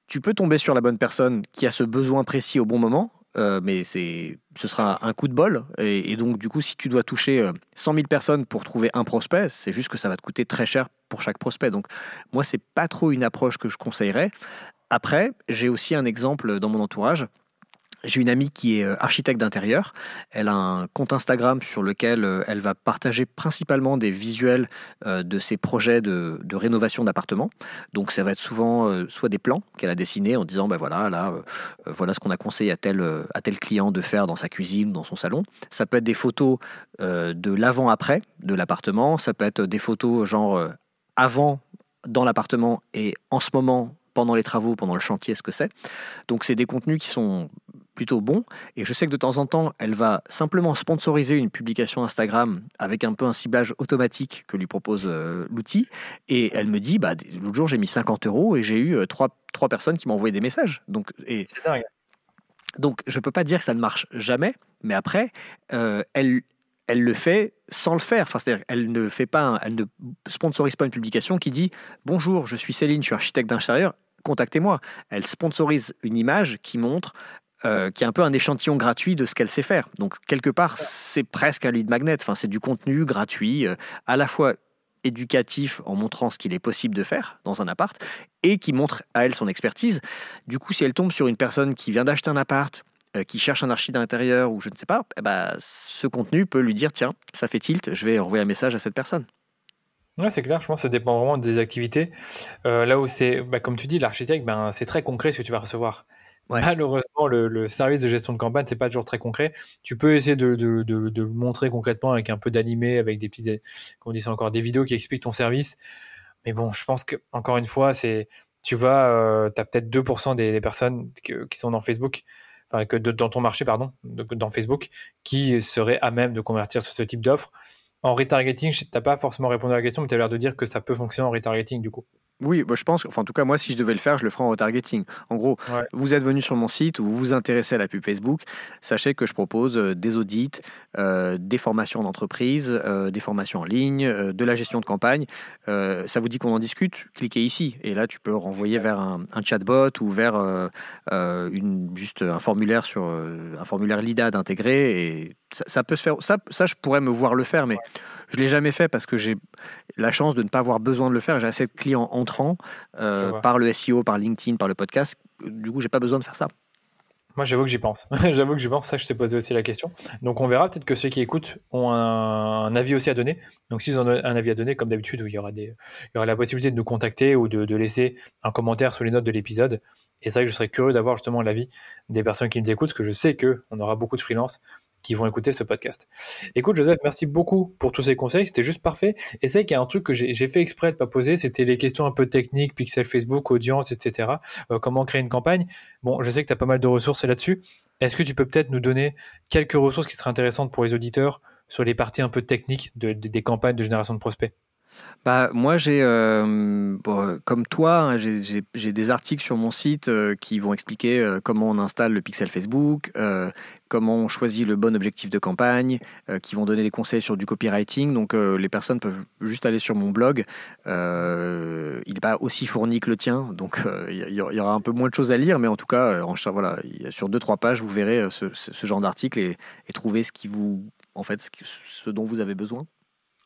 tu peux tomber sur la bonne personne qui a ce besoin précis au bon moment. Euh, mais c'est, ce sera un coup de bol. Et, donc, du coup, si tu dois toucher 100 000 personnes pour trouver un prospect, c'est juste que ça va te coûter très cher pour chaque prospect. Donc, moi, c'est pas trop une approche que je conseillerais. Après, j'ai aussi un exemple dans mon entourage j'ai une amie qui est euh, architecte d'intérieur. Elle a un compte Instagram sur lequel euh, elle va partager principalement des visuels euh, de ses projets de, rénovation d'appartements. Donc ça va être souvent soit des plans qu'elle a dessinés en disant ben voilà là voilà ce qu'on a conseillé à tel à tel client de faire dans sa cuisine, dans son salon. Ça peut être des photos de l'avant après de l'appartement. Ça peut être des photos genre avant dans l'appartement et en ce moment pendant les travaux, pendant le chantier, ce que c'est. Donc c'est des contenus qui sont plutôt bons. Et je sais que de temps en temps, elle va simplement sponsoriser une publication Instagram avec un peu un ciblage automatique que lui propose euh, l'outil. Et elle me dit, bah, l'autre jour, j'ai mis 50 euros et j'ai eu euh, trois, trois personnes qui m'ont envoyé des messages. Donc, et, c'est dingue. Donc je peux pas dire que ça ne marche jamais, mais après, euh, elle, elle le fait sans le faire. Enfin, c'est-à-dire, elle ne fait pas, elle ne sponsorise pas une publication qui dit bonjour, je suis Céline, je suis architecte d'intérieur contactez-moi. Elle sponsorise une image qui montre euh, qui est un peu un échantillon gratuit de ce qu'elle sait faire. Donc quelque part, c'est presque un lead magnet. Enfin, c'est du contenu gratuit, euh, à la fois éducatif en montrant ce qu'il est possible de faire dans un appart et qui montre à elle son expertise. Du coup, si elle tombe sur une personne qui vient d'acheter un appart, euh, qui cherche un archi d'intérieur ou je ne sais pas, eh ben, ce contenu peut lui dire tiens, ça fait tilt, je vais envoyer un message à cette personne. Ouais, c'est clair, je pense que ça dépend vraiment des activités. Là où c'est, bah, comme tu dis, l'architecte, ben, c'est très concret ce que tu vas recevoir. Malheureusement, le, service de gestion de campagne, c'est pas toujours très concret. Tu peux essayer de, le montrer concrètement avec un peu d'animé, avec des petites, comment on dit encore, des vidéos qui expliquent ton service. Mais bon, je pense que, encore une fois, c'est, tu vas, euh, tu as peut-être 2% des, des personnes qui sont dans Facebook, dans ton marché, pardon, dans Facebook, qui seraient à même de convertir sur ce type d'offre. En retargeting, tu n'as pas forcément répondu à la question, mais tu as l'air de dire que ça peut fonctionner en retargeting du coup. Oui, bah, je pense, enfin, en tout cas, moi, si je devais le faire, je le ferais en retargeting. En gros, vous êtes venu sur mon site ou vous vous intéressez à la pub Facebook, sachez que je propose euh, des audits, euh, des formations d'entreprise, euh, des formations en ligne, de la gestion de campagne. ça vous dit qu'on en discute? Cliquez ici. Et là, tu peux renvoyer vers un, chatbot ou vers une, juste un formulaire sur un formulaire LIDAD intégré. Et ça, peut se faire. Ça, ça, je pourrais me voir le faire, mais je l'ai jamais fait parce que j'ai la chance de ne pas avoir besoin de le faire. J'ai assez de clients euh, par le SEO, par LinkedIn, par le podcast. Du coup, j'ai pas besoin de faire ça. Moi, j'avoue que j'y pense. j'avoue que j'y pense. Ça, je t'ai posé aussi la question. Donc, on verra. Peut-être que ceux qui écoutent ont un, avis aussi à donner. Donc, s'ils ont un avis à donner, comme d'habitude, il y aura des, il y aura la possibilité de nous contacter ou de, de laisser un commentaire sous les notes de l'épisode. Et c'est vrai que je serais curieux d'avoir justement l'avis des personnes qui nous écoutent, parce que je sais que on aura beaucoup de freelance qui vont écouter ce podcast. Écoute, Joseph, merci beaucoup pour tous ces conseils. C'était juste parfait. Et c'est qu'il y a un truc que j'ai fait exprès de pas poser, c'était les questions un peu techniques, pixel Facebook, audience, etc. Euh, comment créer une campagne. Bon, je sais que tu as pas mal de ressources là-dessus. Est-ce que tu peux peut-être nous donner quelques ressources qui seraient intéressantes pour les auditeurs sur les parties un peu techniques des campagnes de génération de prospects? Bah, moi, j'ai, euh, comme toi, hein, j'ai des articles sur mon site euh, qui vont expliquer euh, comment on installe le pixel Facebook, comment on choisit le bon objectif de campagne, qui vont donner des conseils sur du copywriting. Donc, les personnes peuvent juste aller sur mon blog. il n'est pas aussi fourni que le tien, donc il y, aura un peu moins de choses à lire, mais en tout cas, voilà, sur deux trois pages, vous verrez ce, genre d'article et, et trouver ce dont vous avez besoin.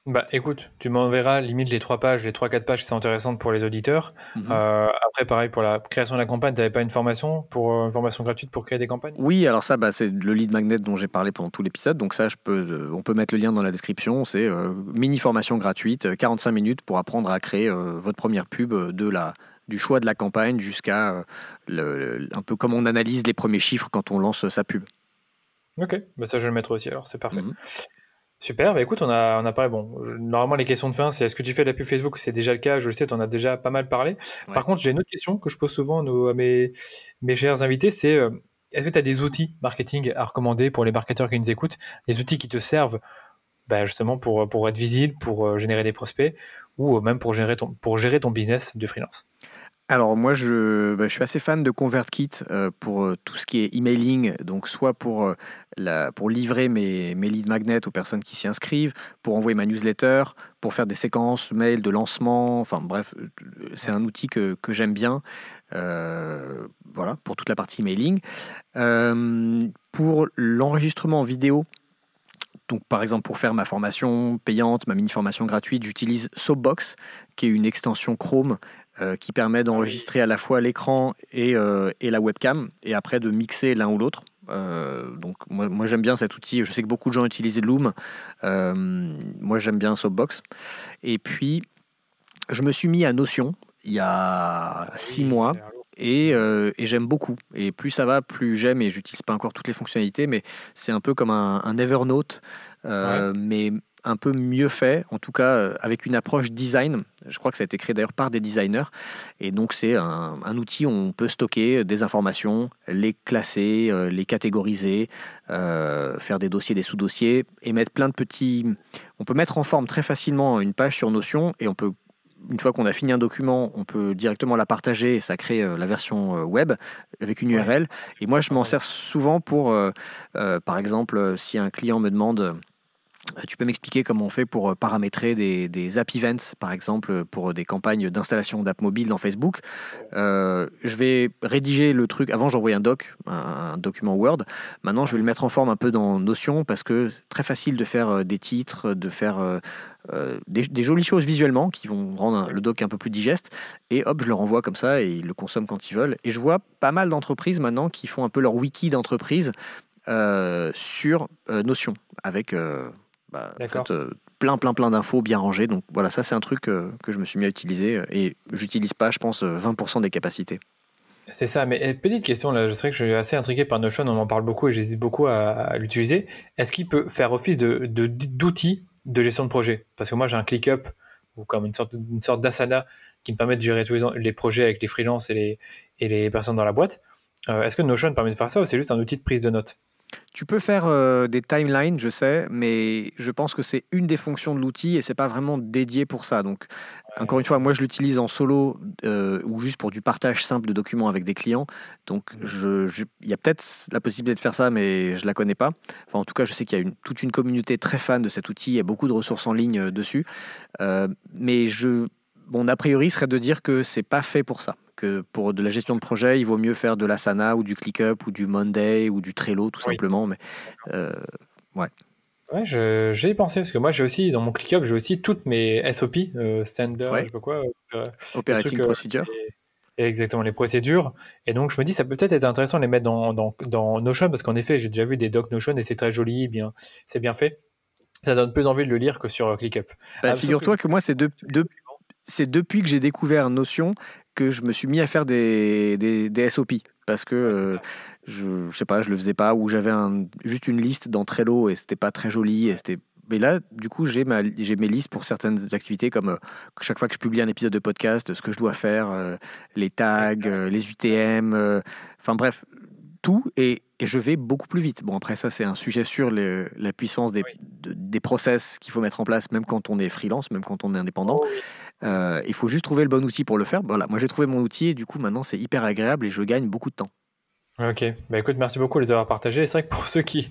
Bah écoute, tu m'enverras limite les trois pages, les trois quatre pages qui sont intéressantes pour les auditeurs. Mhm. Euh, après, pareil pour la création de la campagne, tu n'avais pas une formation pour euh, une formation gratuite pour créer des campagnes? Oui, alors ça, bah, c'est le lead magnet dont j'ai parlé pendant tout l'épisode. Donc ça, je peux, euh, on peut mettre le lien dans la description. C'est mini formation gratuite, 45 minutes pour apprendre à créer votre première pub de la du choix de la campagne jusqu'à un peu comment on analyse les premiers chiffres quand on lance sa pub. Ok, bah ça je vais le mettre aussi alors, c'est parfait. Mhm. Super, bah écoute, on a, on a parlé. Bon, normalement, les questions de fin, c'est est-ce que tu fais de la pub Facebook? C'est déjà le cas, je le sais, tu en as déjà pas mal parlé. Par contre, j'ai une autre question que je pose souvent à, mes, mes chers invités c'est euh, est-ce que tu as des outils marketing à recommander pour les marketeurs qui nous écoutent? Des outils qui te servent bah, justement pour, pour être visible, pour euh, générer des prospects ou même pour gérer ton, pour gérer ton business de freelance? Alors moi, je, bah, je, suis assez fan de ConvertKit euh, pour euh, tout ce qui est emailing, donc soit pour, euh, la, pour livrer mes, mes lead magnets aux personnes qui s'y inscrivent, pour envoyer ma newsletter, pour faire des séquences mail de lancement, enfin bref, c'est un outil que, que j'aime bien, voilà, pour toute la partie emailing. pour l'enregistrement vidéo, donc, par exemple, pour faire ma formation payante, ma mini-formation gratuite, j'utilise Soapbox, qui est une extension Chrome euh, qui permet d'enregistrer à la fois l'écran et, euh, et, la webcam, et après de mixer l'un ou l'autre. Euh, donc moi, moi j'aime bien cet outil. Je sais que beaucoup de gens utilisent Loom. moi j'aime bien Soapbox. Et puis je me suis mis à Notion il y a six mois. Et, et j'aime beaucoup. Et plus ça va, plus j'aime. Et j'utilise pas encore toutes les fonctionnalités, mais c'est un peu comme un, un Evernote, mais un peu mieux fait, en tout cas euh, avec une approche design. Je crois que ça a été créé d'ailleurs par des designers. Et donc c'est un, outil où on peut stocker des informations, les classer, euh, les catégoriser, euh, faire des dossiers, des sous-dossiers et mettre plein de petits... On peut mettre en forme très facilement une page sur Notion et on peut une fois qu'on a fini un document, on peut directement la partager et ça crée la version web avec une URL. Et moi, je m'en sers souvent pour, par exemple, si un client me demande tu peux m'expliquer comment on fait pour euh, paramétrer des, app events, par exemple, pour des campagnes d'installation d'app mobile dans Facebook? Euh, Je vais rédiger le truc. Avant, j'envoyais un doc, un, document Word. Maintenant, je vais le mettre en forme un peu dans Notion parce que c'est très facile de faire des titres, de faire des, jolies choses visuellement qui vont rendre le doc un peu plus digeste. Et hop, je le renvoie comme ça et ils le consomment quand ils veulent. Et je vois pas mal d'entreprises maintenant qui font un peu leur wiki d'entreprise sur Notion avec bah, euh, plein, plein, plein d'infos bien rangées. Donc voilà, ça c'est un truc euh, que je me suis mis à utiliser euh, et j'utilise pas, je pense, 20% des capacités. C'est ça, mais eh, petite question, là, je sais que je suis assez intrigué par Notion, on en parle beaucoup et j'hésite beaucoup à, l'utiliser. Est-ce qu'il peut faire office de, d'outil de, gestion de projet? Parce que moi j'ai un ClickUp ou comme une sorte, une sorte d'Asana qui me permet de gérer tous les, les projets avec les freelances et les, et les personnes dans la boîte. Est-ce que Notion permet de faire ça ou c'est juste un outil de prise de notes? Tu peux faire euh, des timelines, je sais, mais je pense que c'est une des fonctions de l'outil et c'est pas vraiment dédié pour ça. Donc, encore une fois, moi je l'utilise en solo euh, ou juste pour du partage simple de documents avec des clients. Donc, il y a peut-être la possibilité de faire ça, mais je la connais pas. En tout cas, je sais qu'il y a toute une communauté très fan de cet outil. Il y a beaucoup de ressources en ligne euh, dessus, mais je mon a priori serait de dire que c'est pas fait pour ça. Que pour de la gestion de projet, il vaut mieux faire de l'Asana ou du ClickUp ou du Monday ou du Trello tout simplement. Mais euh, ouais. Ouais, j'ai y pensé parce que moi j'ai aussi dans mon ClickUp j'ai aussi toutes mes SOP, euh, standard, je sais pas quoi, euh, operating procedure. exactement les procédures. Et donc je me dis ça peut peut-être être intéressant de les mettre dans, dans, dans Notion parce qu'en effet j'ai déjà vu des docs Notion et c'est très joli, bien, c'est bien fait. Ça donne plus envie de le lire que sur ClickUp. Bah, figure-toi que... moi c'est deux, deux, c'est depuis que j'ai découvert Notion que je me suis mis à faire des, des, SOP. Parce que euh, je, je sais pas, je le faisais pas, ou j'avais juste une liste dans Trello et c'était pas très joli. Et c'était mais là, du coup, j'ai mes listes pour certaines activités, comme euh, chaque fois que je publie un épisode de podcast, ce que je dois faire, euh, les tags, les UTM, enfin bref, tout. Et, je vais beaucoup plus vite. Bon, après, ça, c'est un sujet sur la puissance des, des process qu'il faut mettre en place, même quand on est freelance, même quand on est indépendant. Oh euh, il faut juste trouver le bon outil pour le faire. Voilà, moi j'ai trouvé mon outil et du coup maintenant c'est hyper agréable et je gagne beaucoup de temps. Ok, bah écoute, merci beaucoup de les avoir partagés. C'est vrai que pour ceux qui,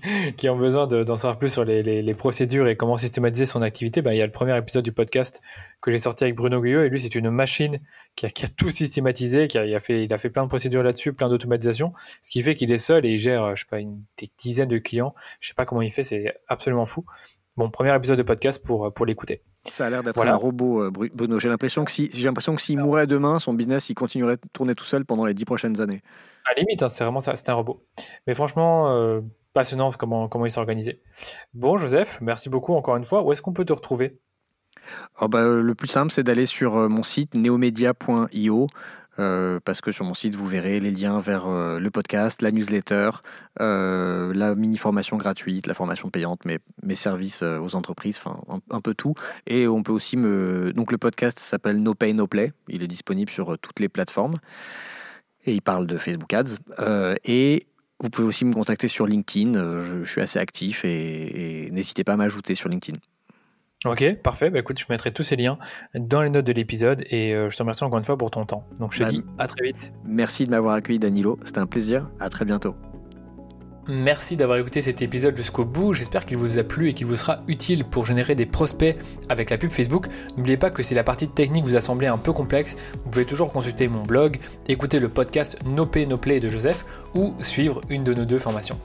ont besoin d'en savoir plus sur les, les, procédures et comment systématiser son activité, bah, il y a le premier épisode du podcast que j'ai sorti avec Bruno Guyot et lui c'est une machine qui a, tout systématisé, qui a, il a, fait, il a fait plein de procédures là-dessus, plein d'automatisation, ce qui fait qu'il est seul et il gère, je sais pas, une des dizaines de clients. Je sais pas comment il fait, c'est absolument fou. Bon, premier épisode de podcast pour, pour l'écouter. Ça a l'air d'être un robot, euh, Bruno. J'ai l'impression que si, j'ai l'impression que s'il mourait demain, son business, il continuerait de tourner tout seul pendant les dix prochaines années. À la limite, hein, c'est vraiment ça, c'est un robot. Mais franchement, euh, passionnant comment, comment il s'est organisé. Bon, Joseph, merci beaucoup encore une fois. Où est-ce qu'on peut te retrouver? Oh bah, Le plus simple, c'est d'aller sur euh, mon site neomedia.io. Euh, parce que sur mon site, vous verrez les liens vers euh, le podcast, la newsletter, euh, la mini-formation gratuite, la formation payante, mes, mes services aux entreprises, enfin un, peu tout. Et on peut aussi me... Donc le podcast s'appelle No Pay No Play, il est disponible sur toutes les plateformes. Et il parle de Facebook Ads. et vous pouvez aussi me contacter sur LinkedIn, je, suis assez actif et n'hésitez pas à m'ajouter sur LinkedIn. Ok, parfait. Bah, écoute, je mettrai tous ces liens dans les notes de l'épisode et euh, je te remercie encore une fois pour ton temps. Donc je te Bah, dis à très vite. Merci de m'avoir accueilli, Danilo. C'était un plaisir. À très bientôt. Merci d'avoir écouté cet épisode jusqu'au bout. J'espère qu'il vous a plu et qu'il vous sera utile pour générer des prospects avec la pub Facebook. N'oubliez pas que si la partie technique vous a semblé un peu complexe, vous pouvez toujours consulter mon blog, écouter le podcast No Pay No Play de Joseph ou suivre une de nos deux formations.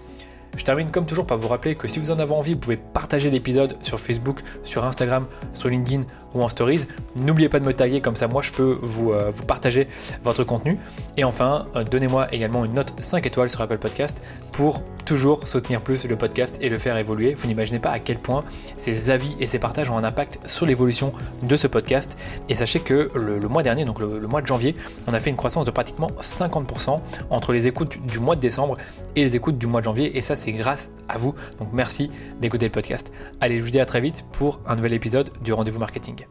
Je termine comme toujours par vous rappeler que si vous en avez envie, vous pouvez partager l'épisode sur Facebook, sur Instagram, sur LinkedIn ou en Stories. N'oubliez pas de me taguer, comme ça moi je peux vous, euh, vous partager votre contenu. Et enfin, euh, donnez-moi également une note 5 étoiles sur Apple Podcast pour toujours soutenir plus le podcast et le faire évoluer. Vous n'imaginez pas à quel point ces avis et ces partages ont un impact sur l'évolution de ce podcast. Et sachez que le, mois dernier, donc le, mois de janvier, on a fait une croissance de pratiquement 50% entre les écoutes du mois de décembre et les écoutes du mois de janvier. Et ça, c'est grâce à vous. Donc merci d'écouter le podcast. Allez, je vous dis à très vite pour un nouvel épisode du Rendez-vous Marketing.